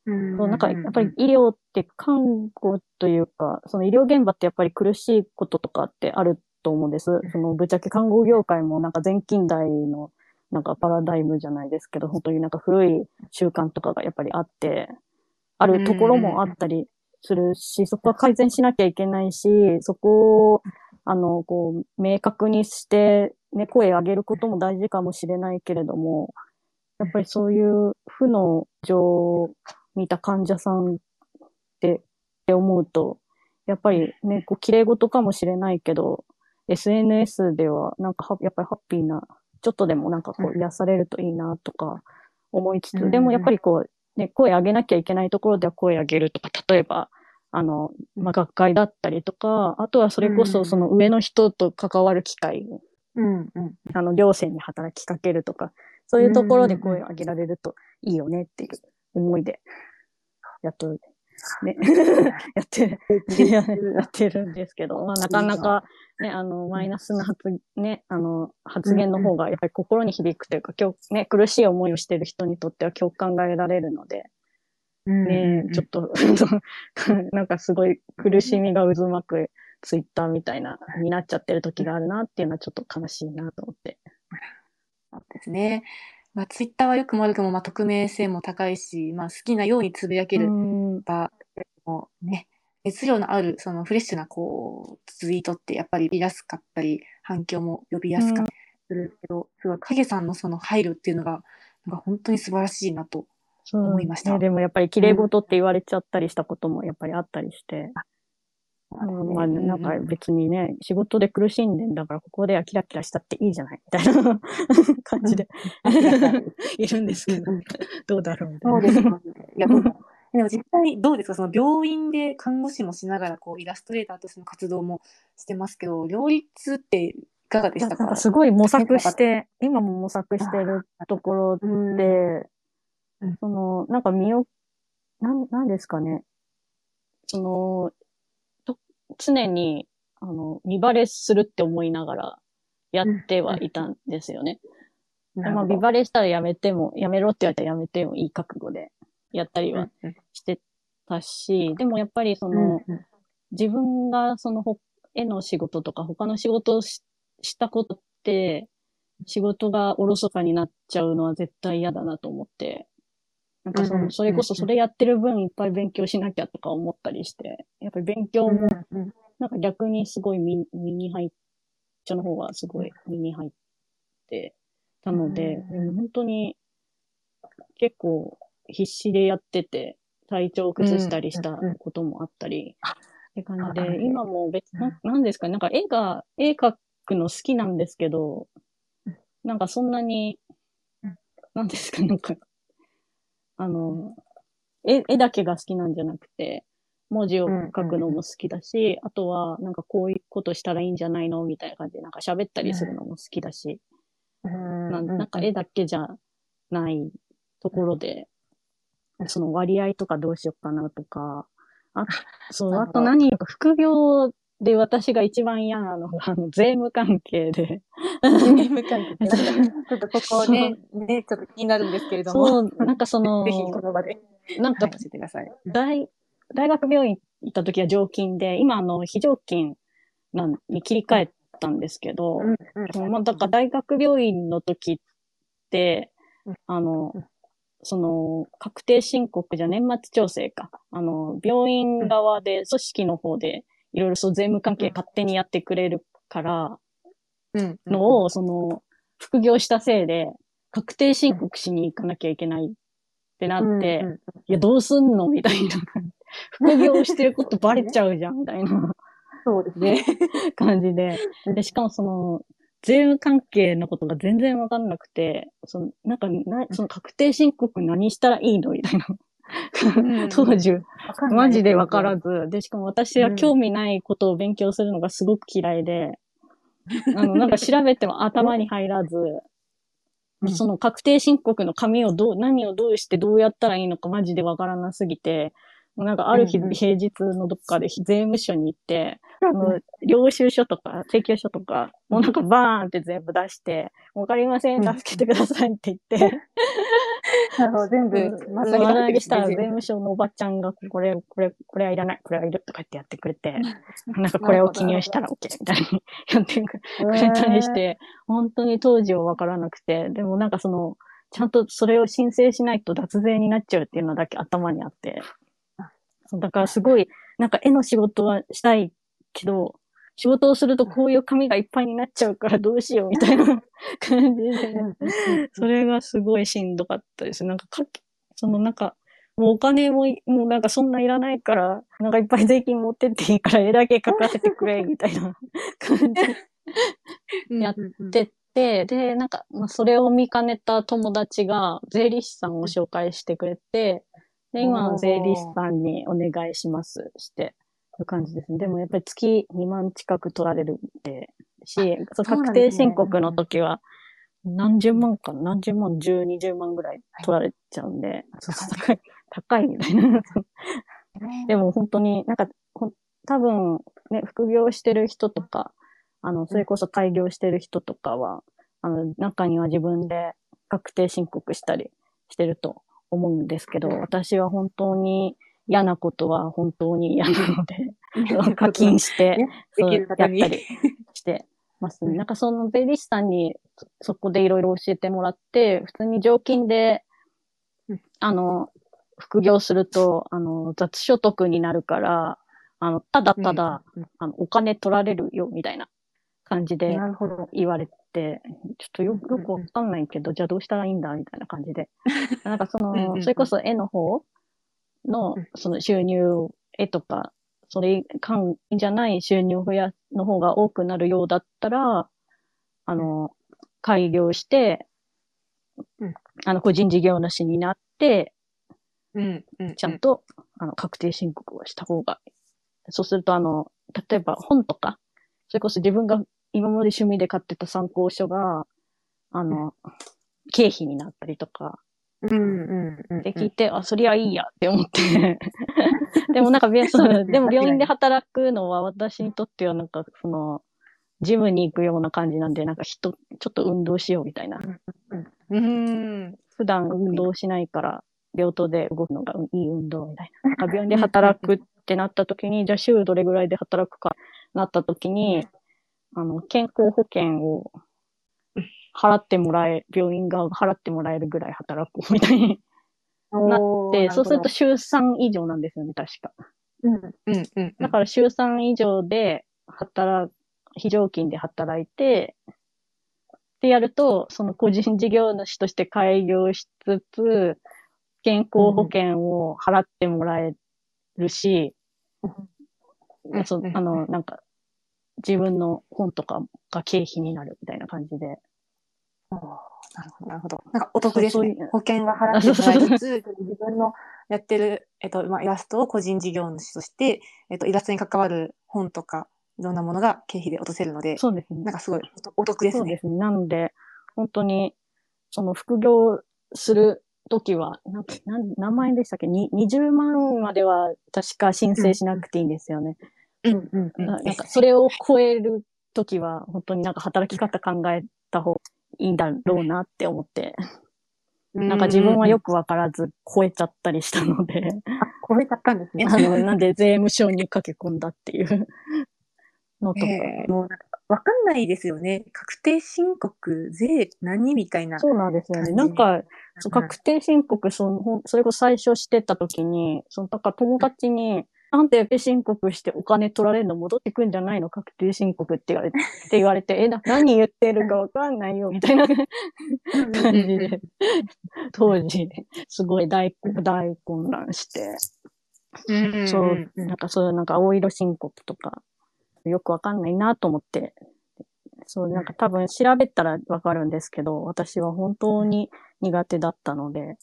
うん。なんか、やっぱり医療って看護というか、その医療現場ってやっぱり苦しいこととかってあると思うんです。そのぶっちゃけ看護業界もなんか前近代のなんかパラダイムじゃないですけど、本当になんか古い習慣とかがやっぱりあって、あるところもあったりするし、そこは改善しなきゃいけないし、そこを、あの、こう、明確にして、ね、声上げることも大事かもしれないけれども、やっぱりそういう負の情を見た患者さんって、って思うと、やっぱりね、こう、綺麗事かもしれないけど、SNS ではなんかは、やっぱりハッピーな、ちょっとでもなんかこうう、癒されるといいなとか思いつつ、うん。でもやっぱりこう、ね、声上げなきゃいけないところでは声上げるとか、例えば、あの、まあ、学会だったりとか、あとはそれこうん。そその上の人と関わる機会うんうん。あの、両親に働きかけるとか、そういうところで声を上げられるといいよねっていう思いで、やっと、ね、やってる、ややってるんですけど、まあ、なかなか、ね、あの、マイナスな発、ね、あの、発言の方がやっぱり心に響くというか、今日、ね、苦しい思いをしている人にとっては共感が得られるので、ね、ちょっと、なんかすごい苦しみが渦巻くツイッターみたいな、になっちゃってる時があるなっていうのはちょっと悲しいなと思って。そうですね。まあ、ツイッターはよくも悪くも、まあ、匿名性も高いし、まあ、好きなようにつぶやけるうん場もね、熱量のある、そのフレッシュな、こう、ツイートってやっぱり見やすかったり、反響も呼びやすかったりするけど、すごい影さんのその配慮っていうのが、なんか本当に素晴らしいなと。思いましたねでもやっぱり綺麗事って言われちゃったりしたこともやっぱりあったりして、うんまあなんか別にね、仕事で苦しんでんだからここではキラキラしたっていいじゃない。みたいな 感じでいるんですけど、どうだろうみたいな。そうですか。いや、でも実際どうですか？その病院で看護師もしながら、こう、イラストレーターとしての活動もしてますけど、両立っていかがでしたか？すごい模索して、今も模索してるところうんでうん、その、なんか身を、なん、なんですかね。その、と常に、あの、見バレするって思いながらやってはいたんですよね。でまあ、見バレしたらやめても、やめろって言われたらやめてもいい覚悟でやったりはしてたし、でもやっぱりその、自分がそのほ絵の仕事とか他の仕事をししたことって、仕事がおろそかになっちゃうのは絶対嫌だなと思って、なんかその、それこそそれやってる分いっぱい勉強しなきゃとか思ったりして、やっぱり勉強もなんか逆にすごい身身に入っ、ちの方がすごい身に入ってたので、本当に結構必死でやってて、体調を崩したりしたこともあったり、あって感じあで、今も別、うん。ななんですかね、なんか絵が、絵描くの好きなんですけどうん、なんかそんなにうん、なんですか、なんか、あの、絵、絵だけが好きなんじゃなくて、文字を書くのも好きだし、あとは、なんかこういうことしたらいいんじゃないの？みたいな感じで、なんか喋ったりするのも好きだし、ななんか絵だけじゃないところで、その割合とかどうしようかなとか、あそう、あと何か副業で私が一番嫌なのが、あの、税務関係で。ゲーム関係 ちょっとここね、ね、ちょっと気になるんですけれども。そう、なんかその、ぜひこの場で。なんかはい教えてください。大、大学病院行った時は常勤で、今あの、非常勤なんに切り替えたんですけど、うんまあ、だから大学病院の時ってうん、あのうん、その、確定申告じゃ年末調整か。あの、病院側で、組織の方で、いろいろそう税務関係勝手にやってくれるから、うんのを、その、副業したせいで、確定申告しに行かなきゃいけないってなって、いや、どうすんの？みたいな。副業してることバレちゃうじゃん、みたいなそうですね。感じで。で、しかもその、税務関係のことが全然わかんなくて、その、なんかな、その確定申告何したらいいの？みたいな。ん。当時、マジでわからず。で、しかも私は興味ないことを勉強するのがすごく嫌いで、あの、なんか調べても頭に入らず、うん。その確定申告の紙をどう、何をどうしてどうやったらいいのかマジでわからなすぎて、なんかある日うんうん平日のどっかで税務署に行って、あの、領収書とか請求書とか、もうなんかバーンって全部出して、わかりません、助けてくださいって言って、なるほど、全部うん、ま丸投げしたら税全務署のおばちゃんが、これ、これ、これはいらない、これはいるとか言ってやってくれて、なんかこれを記入したら OK みたいにやってくれたりし。て、本当に当時はわからなくて、でもなんかその、ちゃんとそれを申請しないと脱税になっちゃうっていうのだけ頭にあって、だからすごい、なんか絵の仕事はしたいけど、仕事をするとこういう紙がいっぱいになっちゃうからどうしようみたいな感じで、それがすごいしんどかったです。なんかかけ、そのなんか、もうお金もい、もうなんかそんないらないから、なんかいっぱい税金持ってっていいから絵だけ書かせてくれ、みたいな 感じ。うんやでって、で、なんか、まあ、それを見かねた友達が税理士さんを紹介してくれて、で、今おー税理士さんにお願いしますして、いう感じですね。でもやっぱり月2万近く取られるんで、し、そ確定申告の時は、何十万かな？何十万、十、二十万ぐらい取られちゃうんで、そうそう高い、高いみたいな。でも本当になんか、多分ね、副業してる人とか、あの、それこそ開業してる人とかは、あの、中には自分で確定申告したりしてると思うんですけど、うん。私は本当に嫌なことは本当に嫌なので、課金して、ねそうやったりしてますね。うん。なんかその税理士さんにそそこでいろいろ教えてもらって、普通に常勤でうん、あの、副業すると、あの、雑所得になるから、あの、ただただ、うん。あの、お金取られるよ、みたいな感じで。言われて、ちょっとよよくわかんないけど、じゃあどうしたらいいんだみたいな感じで。なんかその、それこそ絵の方のうん、その収入、絵とか、それ関じゃない収入を増や、の方が多くなるようだったら、あの、開業してうん、あの、個人事業主になって、うんうんちゃんと、あの、確定申告をした方が。そうすると、あの、例えば本とか、それこそ自分が今まで趣味で買ってた参考書が、あの、経費になったりとか、うんうんうん。で聞いて、あ、そりゃいいやって思って。でもなんか、病そうでも病院で働くのは私にとってはなんか、その、ジムに行くような感じなんで、なんか人、ちょっと運動しようみたいな。うん。普段運動しないから、病棟で動くのがいい運動みたいな。なんか病院で働くってなった時に、じゃあ週どれぐらいで働くかなった時に、あの、健康保険を払ってもらえ、病院側が払ってもらえるぐらい働くみたいになって、そうすると週3以上なんですよね、確か。うん、うん、うん。だから週3以上で働、非常勤で働いて、ってやると、その個人事業主として開業しつつ、健康保険を払ってもらえるし、うんそあの、なんか、自分の本とかが経費になるみたいな感じで。なるほど、なるほど。なんかお得ですね。保険は払ってもらいつつ、自分のやってる、えっと、まあ、イラストを個人事業主として、えっと、イラストに関わる本とか、いろんなものが経費で落とせるので、そうですねなん。かすごいお得ですね。そうですね。なので、本当に、その副業するときは、なんか、なん何万円でしたっけ？に ?20 万までは確か申請しなくていいんですよね。うんうんうん。ななんか、それを超えるときは、本当になんか働き方考えた方がいいんだろうなって思って、なんか自分はよく。くわからず超えちゃったりしたので、あ、超えちゃったんですね。あの、なんで税務署に駆け込んだっていう のとか。えーもうなんか、わかんないですよね。確定申告、税、何みたいな。そうなんですよね。なんか、確定申告その、それこそ最初してた時に、その、だから友達に、なんで定申告してお金取られるの戻ってくんじゃないの確定申告って言われて、って言われて、え、な、何言ってるかわかんないよ、みたいな。感じで、当時、すごい大、大混乱して、そうなんかそういうなんか青色申告とか、よくわかんないなと思って、そう、なんか多分調べたらわかるんですけど、私は本当に苦手だったので、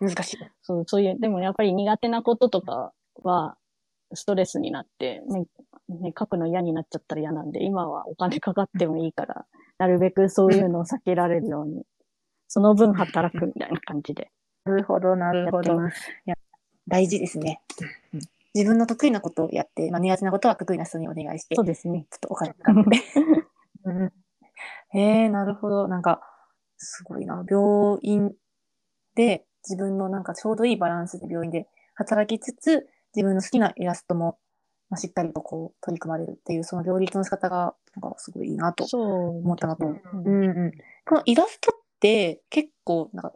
難しい。そう、そういう、でもやっぱり苦手なこととかは、ストレスになって、ね、ね、書くの嫌になっちゃったら嫌なんで、今はお金かかってもいいから、なるべくそういうのを避けられるように、その分働くみたいな感じでなるほど、なやるほど。大事ですね。自分の得意なことをやって、まあ、苦手なことは得意な人にお願いして、ちょそうですね。っとお金かかって。うんへえ、なるほど。なんか、すごいな。病院で、自分のなんかちょうどいいバランスで病院で働きつつ、自分の好きなイラストも、まあ、しっかりとこう取り組まれるっていう、その両立の仕方が、なんかすごいいいなと思ったのと。うんうんうん。このイラストって結構、なんか、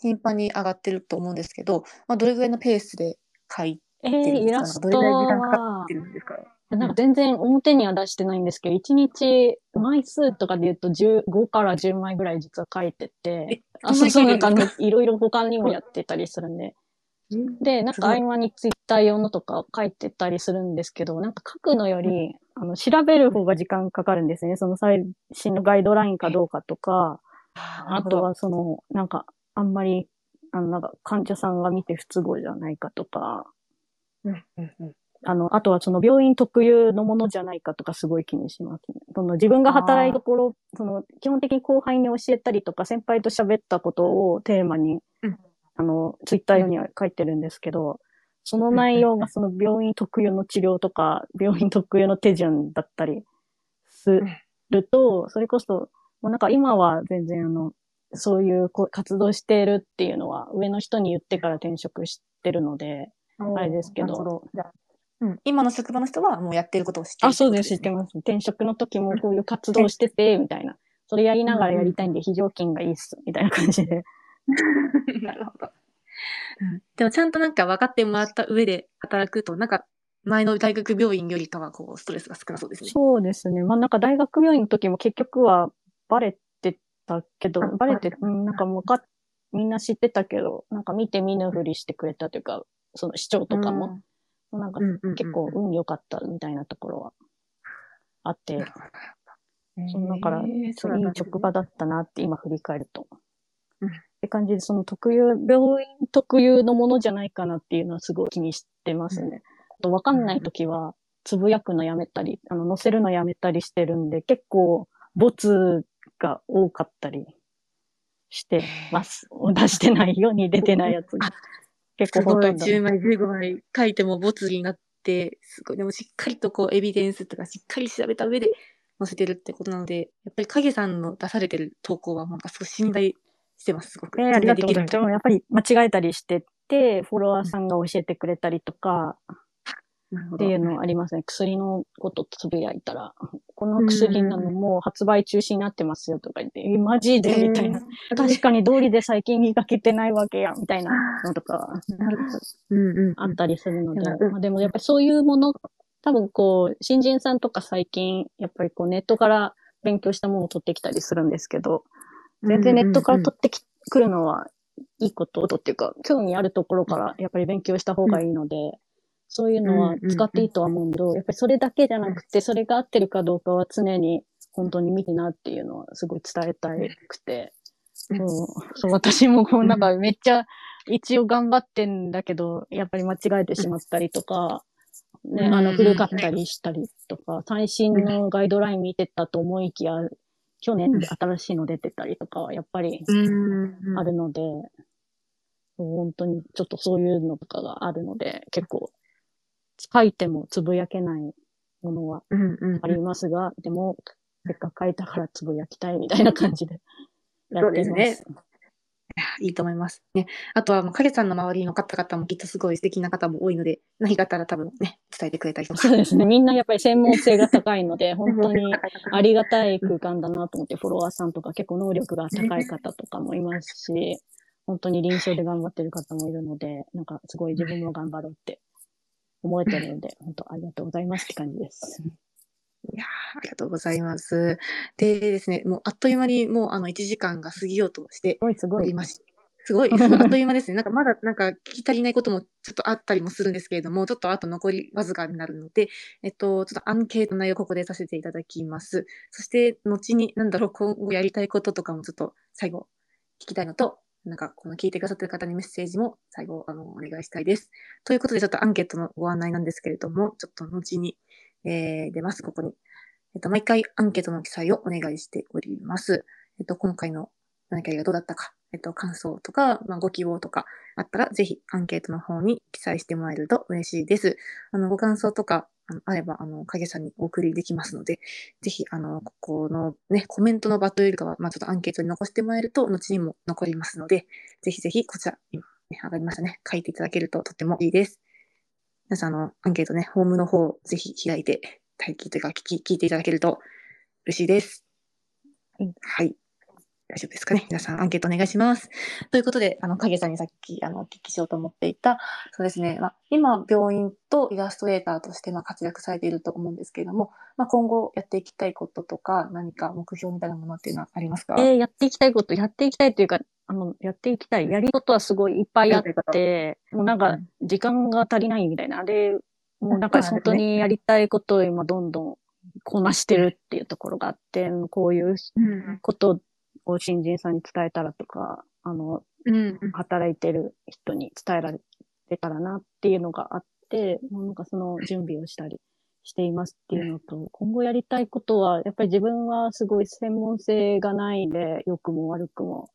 頻繁に上がってると思うんですけど、まあ、どれぐらいのペースで描いえてるんー、イですか？ラストどれぐらい時間かかはって、るんですか？なんか全然表には出してないんですけど、1日枚数とかで言うと15から10枚ぐらい実は書いてて、あ、そうそう、なんかいろいろ他にもやってたりするんで。で、なんか合間にツイッター用のとか書いてたりするんですけど、なんか書くのより、あの、調べる方が時間かかるんですね。その最新のガイドラインかどうかとか、あとはその、なんか、あんまり、あの、なんか患者さんが見て不都合じゃないかとか、うんうんうん。あの、あとはその病院特有のものじゃないかとかすごい気にしますね。その自分が働いたところ、その基本的に後輩に教えたりとか先輩と喋ったことをテーマに、うんあの、ツイッター用には書いてるんですけど、その内容がその病院特有の治療とか、病院特有の手順だったりすると、それこそ、もうなんか今は全然あの、そういう活動しているっていうのは上の人に言ってから転職してるので、あれですけどど。うん、今の職場の人はもうやってることを知ってるあ、そうです、知ってまます。転職の時もこういう活動してて、みたいな。それやりながらやりたいんで非常勤がいいっす、みたいな感じで。す。なるほど。うんでもちゃんとなんか分かってもらった上で働くと、なんか前の大学病院よりかはこうストレスが少なそうですね。そうですね。まあなんか大学病院の時も結局はバレてたけどあ、バレてなんかもうか、みんな知ってたけど、なんか見て見ぬふりしてくれたというか、その市長とかも、なんかうんうんうんうん結構運良かったみたいなところはあってな、るほどそうだから、いい職場だったなって今振り返ると。うんって感じで、その特有、病院特有のものじゃないかなっていうのはすごい気にしてますね。あと、わかんないときは、つぶやくのやめたり、あの、載せるのやめたりしてるんで、結構、ボツが多かったりしてます。出してないように出てないやつが 結構ほとんど。10枚、15枚書いてもボツになって、すごい、でもしっかりとこう、エビデンスとかしっかり調べた上で載せてるってことなので、やっぱり影さんの出されてる投稿は、なんかすごい信頼してます、すごく。えーありがとうございます。でもやっぱり間違えたりしてて、フォロワーさんが教えてくれたりとか、っていうのはありますね。薬のことつぶやいたら、この薬なのもう発売中止になってますよとか言って、え、マジで？みたいな。うん確かに通りで最近見かけてないわけや、みたいなのとか。あったりするので、うんまあでもやっぱりそういうもの、多分こう、新人さんとか最近、やっぱりこうネットから勉強したものを取ってきたりするんですけど、全然ネットから取ってきくるのはいいことっていうか、興味あるところからやっぱり勉強した方がいいので、そういうのは使っていいとは思うんだけど、やっぱりそれだけじゃなくて、それが合ってるかどうかは常に本当に見てなっていうのはすごい伝えたくて、うん。そう私もこうなんかめっちゃ一応頑張ってんだけど、やっぱり間違えてしまったりとか、ね、あのうん。古かったりしたりとか、最新のガイドライン見てたと思いきや、去年で新しいの出てたりとかはやっぱりうん。あるので、本当にちょっとそういうのとかがあるので、結構書いてもつぶやけないものは。ありますが、でも、せっかく書いたからつぶやきたいみたいな感じでやっています。そうです いいと思います。ね。あとは、もう影さんの周りの方々もきっとすごい素敵な方も多いので、何かあったら多分ね、伝えてくれたりとか。そうですね。みんなやっぱり専門性が高いので、本当にあありがたい空間だなと思って、フォロワーさんとか結構能力が高い方とかもいますし、本当に臨床で頑張ってる方もいるので、なんかすごい自分も頑張ろうって思えてるので、本当ありがとうございますって感じです。いやーありがとうございます。でですね、もうあっという間にもうあの1時間が過ぎようとしてすごいすごい。おります。すごい、すごいあっという間ですね。なんかまだなんか聞き足りないこともちょっとあったりもするんですけれども、ちょっとあと残りわずかになるので、えっと、ちょっとアンケートの内容をここでさせていただきます。そして、後に、なんだろう、今後やりたいこととかもちょっと最後聞きたいのと、なんかこの聞いてくださってる方にメッセージも最後あのお願いしたいです。ということで、ちょっとアンケートのご案内なんですけれども、ちょっと後に、えー出ます、ここに。えっと、毎回アンケートの記載をお願いしております。えっと、今回の何回がどうだったか、えっと、感想とか、まあ、ご希望とかあったら、ぜひアンケートの方に記載してもらえると嬉しいです。あの、ご感想とか、あのあれば、あの、影さんにお送りできますので、ぜひ、あの、ここのね、コメントの場というよりかは、まあ、ちょっとアンケートに残してもらえると、後にも残りますので、ぜひぜひ、こちら、今、ね、上がりましたね。書いていただけるととってもいいです。皆さん、あの、アンケートね、ホームの方、ぜひ開いて、待機というか、聞き、聞いていただけると嬉しいです。うんはい。大丈夫ですかね？皆さん、アンケートお願いします。ということで、あの、影さんにさっき、あの、お聞きしようと思っていた、そうですね。まあ、今、病院とイラストレーターとして、まあ、活躍されていると思うんですけれども、まあ、今後やっていきたいこととか、何か目標みたいなものっていうのはありますか？えーやっていきたいこと、やっていきたいというか、あの、やっていきたい。やりことはすごいいっぱいあって、もうなんか、時間が足りないみたいな。あれ、もうなんか本当にやりたいことを今どんどんこなしてるっていうところがあって、こういううん。ことを新人さんに伝えたらとか、あの、うん。働いてる人に伝えられたらなっていうのがあって、もうなんかその準備をしたりしていますっていうのと、今後やりたいことは、やっぱり自分はすごい専門性がないんで、良くも悪くも、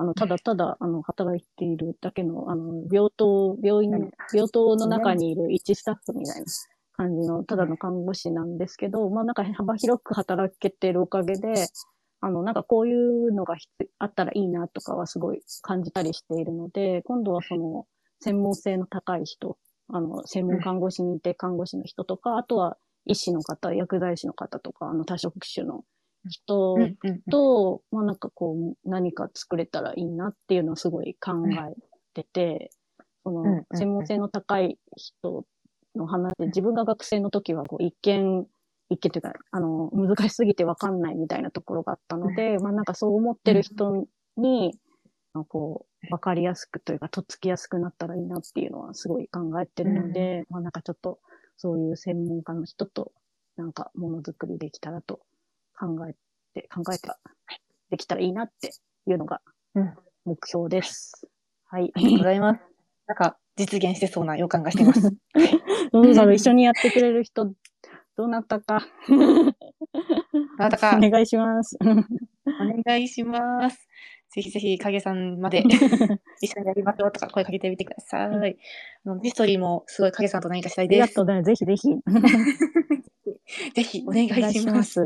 あの、ただただ、あの、働いているだけの、あの、病棟、病院うん、病棟の中にいる一スタッフみたいな感じの、ただの看護師なんですけど、まあなんか幅広く働けてるおかげで、あの、なんかこういうのが必あったらいいなとかはすごい感じたりしているので、今度はその専門性の高い人、あの、専門看護師認定看護師の人とか、あとは医師の方、薬剤師の方とか、あの多職種の人。と、まあなんかこう、何か作れたらいいなっていうのをすごい考えてて、その、専門性の高い人の話で、自分が学生の時はこう一見、一見というか、あの、難しすぎてわかんないみたいなところがあったので、まあなんかそう思ってる人に、こう、わかりやすくというか、とっつきやすくなったらいいなっていうのはすごい考えてるので、まあなんかちょっと、そういう専門家の人と、なんかものづくりできたらと考えて、考えてできたらいいなっていうのがうん目標です。はい。ありがとうございます。なんか、実現してそうな予感がしてます。どうだろう、一緒にやってくれる人、どうなったか。あなたかお、願いします。お願いします。ぜひぜひ、影さんまで 一緒にやりましょうとか声かけてみてください。あのヒストリーもすごい影さんと何かしたいありです。がとうございます。ぜひぜひ。ぜひお願いします。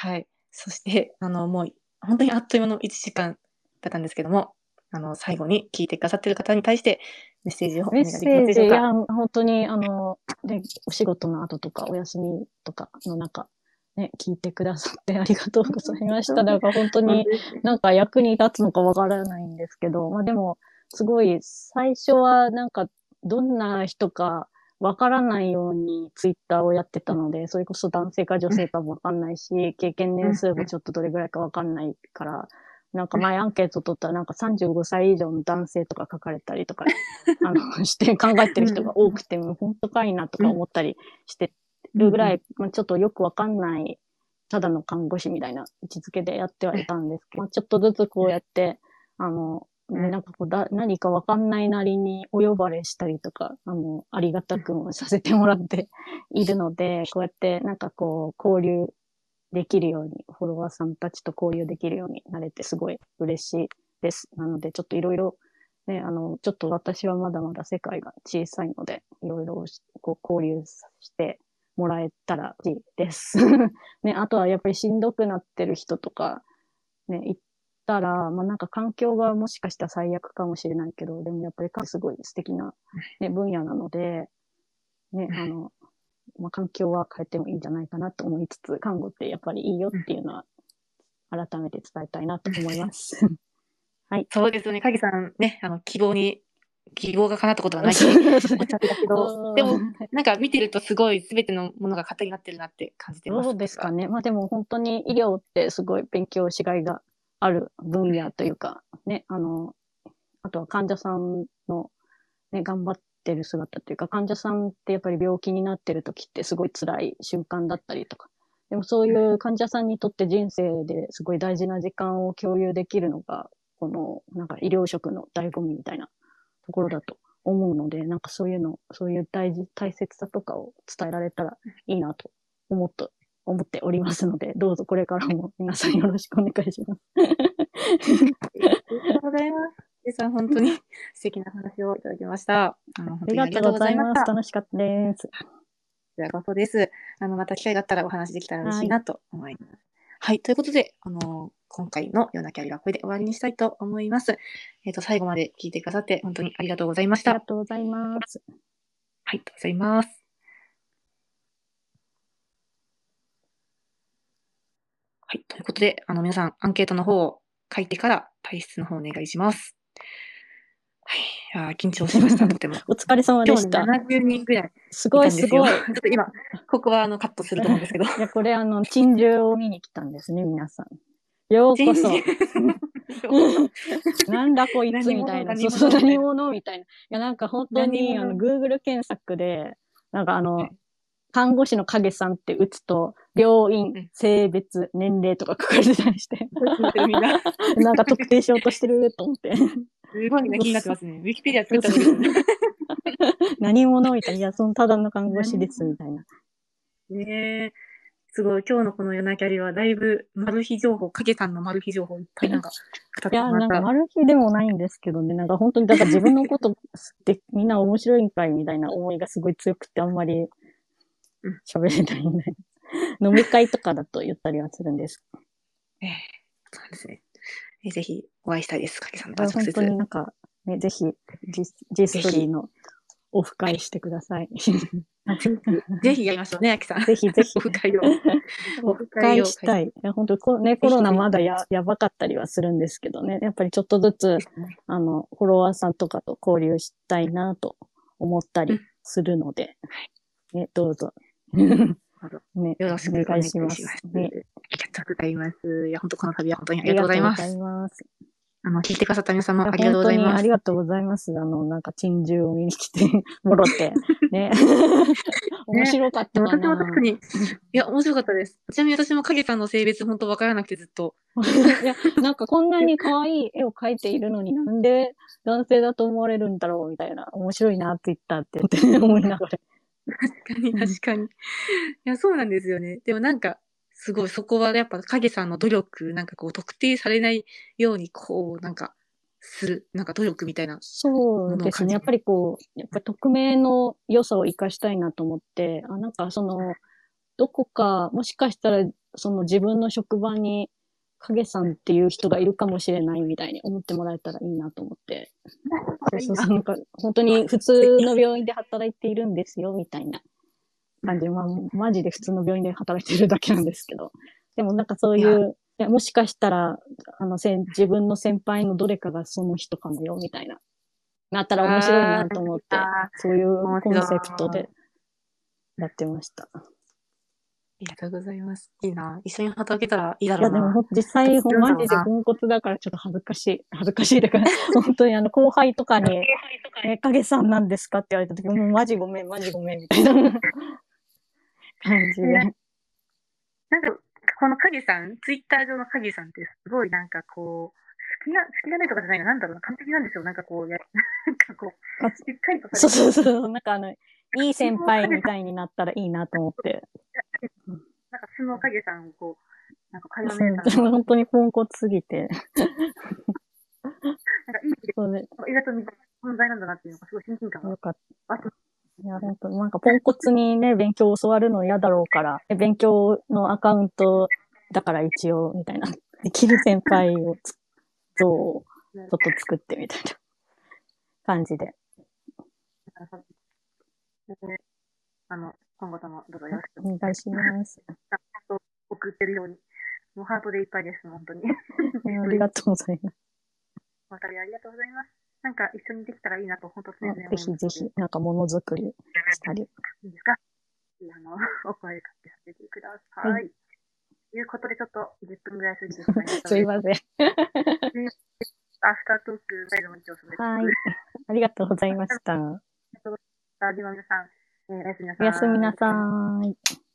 す。はい。そして、あの、もう、本当にあっという間の1時間だったんですけども、あの、最後に聞いてくださっている方に対してメッセージをお願いできますセージ、でしょうか？いや、本当に、あの、で、お仕事の後とか、お休みとかの中、ね、聞いてくださって ありがとうございました。なんか本当になんか役に立つのかわからないんですけど、まあでも、すごい、最初はなんか、どんな人かわからないようにツイッターをやってたので、それこそ男性か女性かもわかんないし、経験年数もちょっとどれぐらいかわかんないから、なんか前アンケート取ったらなんか35歳以上の男性とか書かれたりとか、あの、して考えてる人が多くて、もう本当かいなとか思ったりしてるぐらい、まあ、ちょっとよくわかんない、ただの看護師みたいな位置づけでやってはいたんですけど、まあ、ちょっとずつこうやって、あの、ねなんかこうだ、何かわかんないなりにお呼ばれしたりとか、あの、ありがたくもさせてもらって いるので、こうやってなんかこう、交流できるように、フォロワーさんたちと交流できるようになれてすごい嬉しいです。なので、ちょっといろいろ、ね、あの、ちょっと私はまだまだ世界が小さいので、いろいろこう交流してもらえたらいいです。ね、あとはやっぱりしんどくなってる人とか、ね、たら、まあなんか環境がもしかしたら最悪かもしれないけど、でもやっぱりすごい素敵な、ね、分野なので、ね、あの、まあ環境は変えてもいいんじゃないかなと思いつつ、看護ってやっぱりいいよっていうのは、改めて伝えたいなと思います。はい。そうですよね。影さんね、あの、希望に、希望が叶ったことはないとおっしゃってたけど、でも、なんか見てるとすごい全てのものが型になってるなって感じてます。そうですかね。まあでも本当に医療ってすごい勉強しがいがある分野というか、ね、あの、あとは患者さんのね、頑張ってる姿というか、患者さんってやっぱり病気になってる時ってすごい辛い瞬間だったりとか、でもそういう患者さんにとって人生ですごい大事な時間を共有できるのが、このなんか医療職の醍醐味みたいなところだと思うので、なんかそういうの、そういう大事、大切さとかを伝えられたらいいなと思っと、思っておりますので、どうぞこれからも皆さんよろしくお願いします。ありがとうございます。影さん、本当に素敵な話をいただきました。あの、あ本当にありがとうございます。楽しかったです。ちらこそです。あの、また機会があったらお話できたら嬉しいなと思います。はい、ということで、あの、今回の夜なきゃりはこれで終わりにしたいと思います。えっ、と、最後まで聞いてくださって本当にありがとうございました。ありがとうございます。はい、ありがとうございます。はい、ということで、あの、皆さん、アンケートの方を書いてから退出の方お願いします。はい、いやー緊張しました、とても。お疲れ様で今日した。70人ぐらいすごいす。ごい。ちょっと今、ここはあのカットすると思うんですけど。いや、これあの、珍獣を見に来たんですね、皆さん。ようこそ。なんだこいつみたいな。何者そうそう、何者みたいな。いや、なんか本当に、あの、Google 検索で、なんかあのはい、看護師の影さんって打つと、病院うん、性別、年齢とか書かれてたりして、な、なんか特定しようとしてると思って。すごいみんな気になってますね。ウィキペディア作ったのです 何者みたいな。いや、そのただの看護師です、みたいな。ね。ねえすごい、今日のこの夜なきゃりは、だいぶ、マル秘情報、影さんのマル秘情報いっぱいなんか、いや。なんか丸日でもないんですけどね、なんか本当に、だから自分のことってみんな面白いんかいみたいな思いがすごい強くて、あんまりうん喋れないんで。飲み会とかだと言ったりはするんです。ええそうですね。えぜひ、お会いしたいです、影さんと本直接。当になんか、ね、ぜひ、ジジストリーのオフ会してください。ぜひやりましょうね、秋さん。ぜひぜひオ。フ会を。オフ会したい。いや、本当こね、コロナまだややばかったりはするんですけどね。やっぱりちょっとずつ、あの、フォロワーさんとかと交流したいなと思ったりするので、ね、どうぞ。ね、よろしくおお願願いしま。すす。ね、ありがとうございます。いや、本当この度は本当にあありがとうございます。りがとうございます。あの、聞いてくださった皆さんもいやありがとうございますあり。がとうございます。あの、なんか、珍獣を見に来て もろって。ね。面白かったか私もな。確かに、いや、面白かったです。ちなみに私も影さんの性別本当わからなくてずっと。いや、なんかこんなに可愛い絵を描いているのになんで男性だと思われるんだろうみたいな、面白いなって言ったって思いながら。確かに、確かに。いや、そうなんですよね。でもなんか、すごいそこはやっぱ影さんの努力、なんかこう特定されないように、こう、なんか、する、なんか努力みたいな。そうですね。やっぱりこう、やっぱり匿名の良さを活かしたいなと思って、あ、なんかその、どこか、もしかしたら、その自分の職場に、影さんっていう人がいるかもしれないみたいに思ってもらえたらいいなと思って。そうそうそう。なんか、本当に普通の病院で働いているんですよ、みたいな。感じ。まあ、マジで普通の病院で働いてるだけなんですけど。でもなんかそういう、いやもしかしたら、あの、せん自分の先輩のどれかがその人かもよ、みたいな。なったら面白いなと思ってあ、そういうコンセプトでやってました。ありがとうございます。いいな。一緒に働けたらいいだいや、ろうな。でもほん実際、ほんマジでポンコツだからちょっと恥ずかしい。恥ずかしいだから、本当にあの、後輩とかに、え、影さんなんですかって言われた時、もうマジごめん、マジごめん、みたいな感じで。なんか、この影さん、ツイッター上の影さんってすごいなんかこう、好きな、好きなねとかじゃないな、なんだろうな、完璧なんですよ。なんかこう、や、なんかこう、しっかりとそうそうそう。なんかあの、いい先輩みたいになったらいいなと思って。なんか素の影さんをこう、なんか会話そうの姉さんが、本当にポンコツすぎて。なんかいい意味でそうで、意外と存在なんだなっていうのがすごい親近感がよかった。いや、本当になんかポンコツにね、勉強を教わるの嫌だろうから、え勉強のアカウントだから一応、みたいな。できる先輩をつ、像をちょっと作ってみたいな感じで。であの、今後ともどうぞよろしくお願いします。送ってるように、もうハートでいっぱいです、本当に。ありがとうございます。またありがとうございます。なんか一緒にできたらいいなと、本当常々思いぜ。ひぜひ、なんかものづくりしたり。いいですか？あの、お声かけさせてください。はということで、ちょっと10分ぐらい過ぎてしまいましたすいません。アフタートーク、最後まで今日それはい。ありがとうございました。ラジオの皆さん、えーおやすみなさい。おやすみなさい。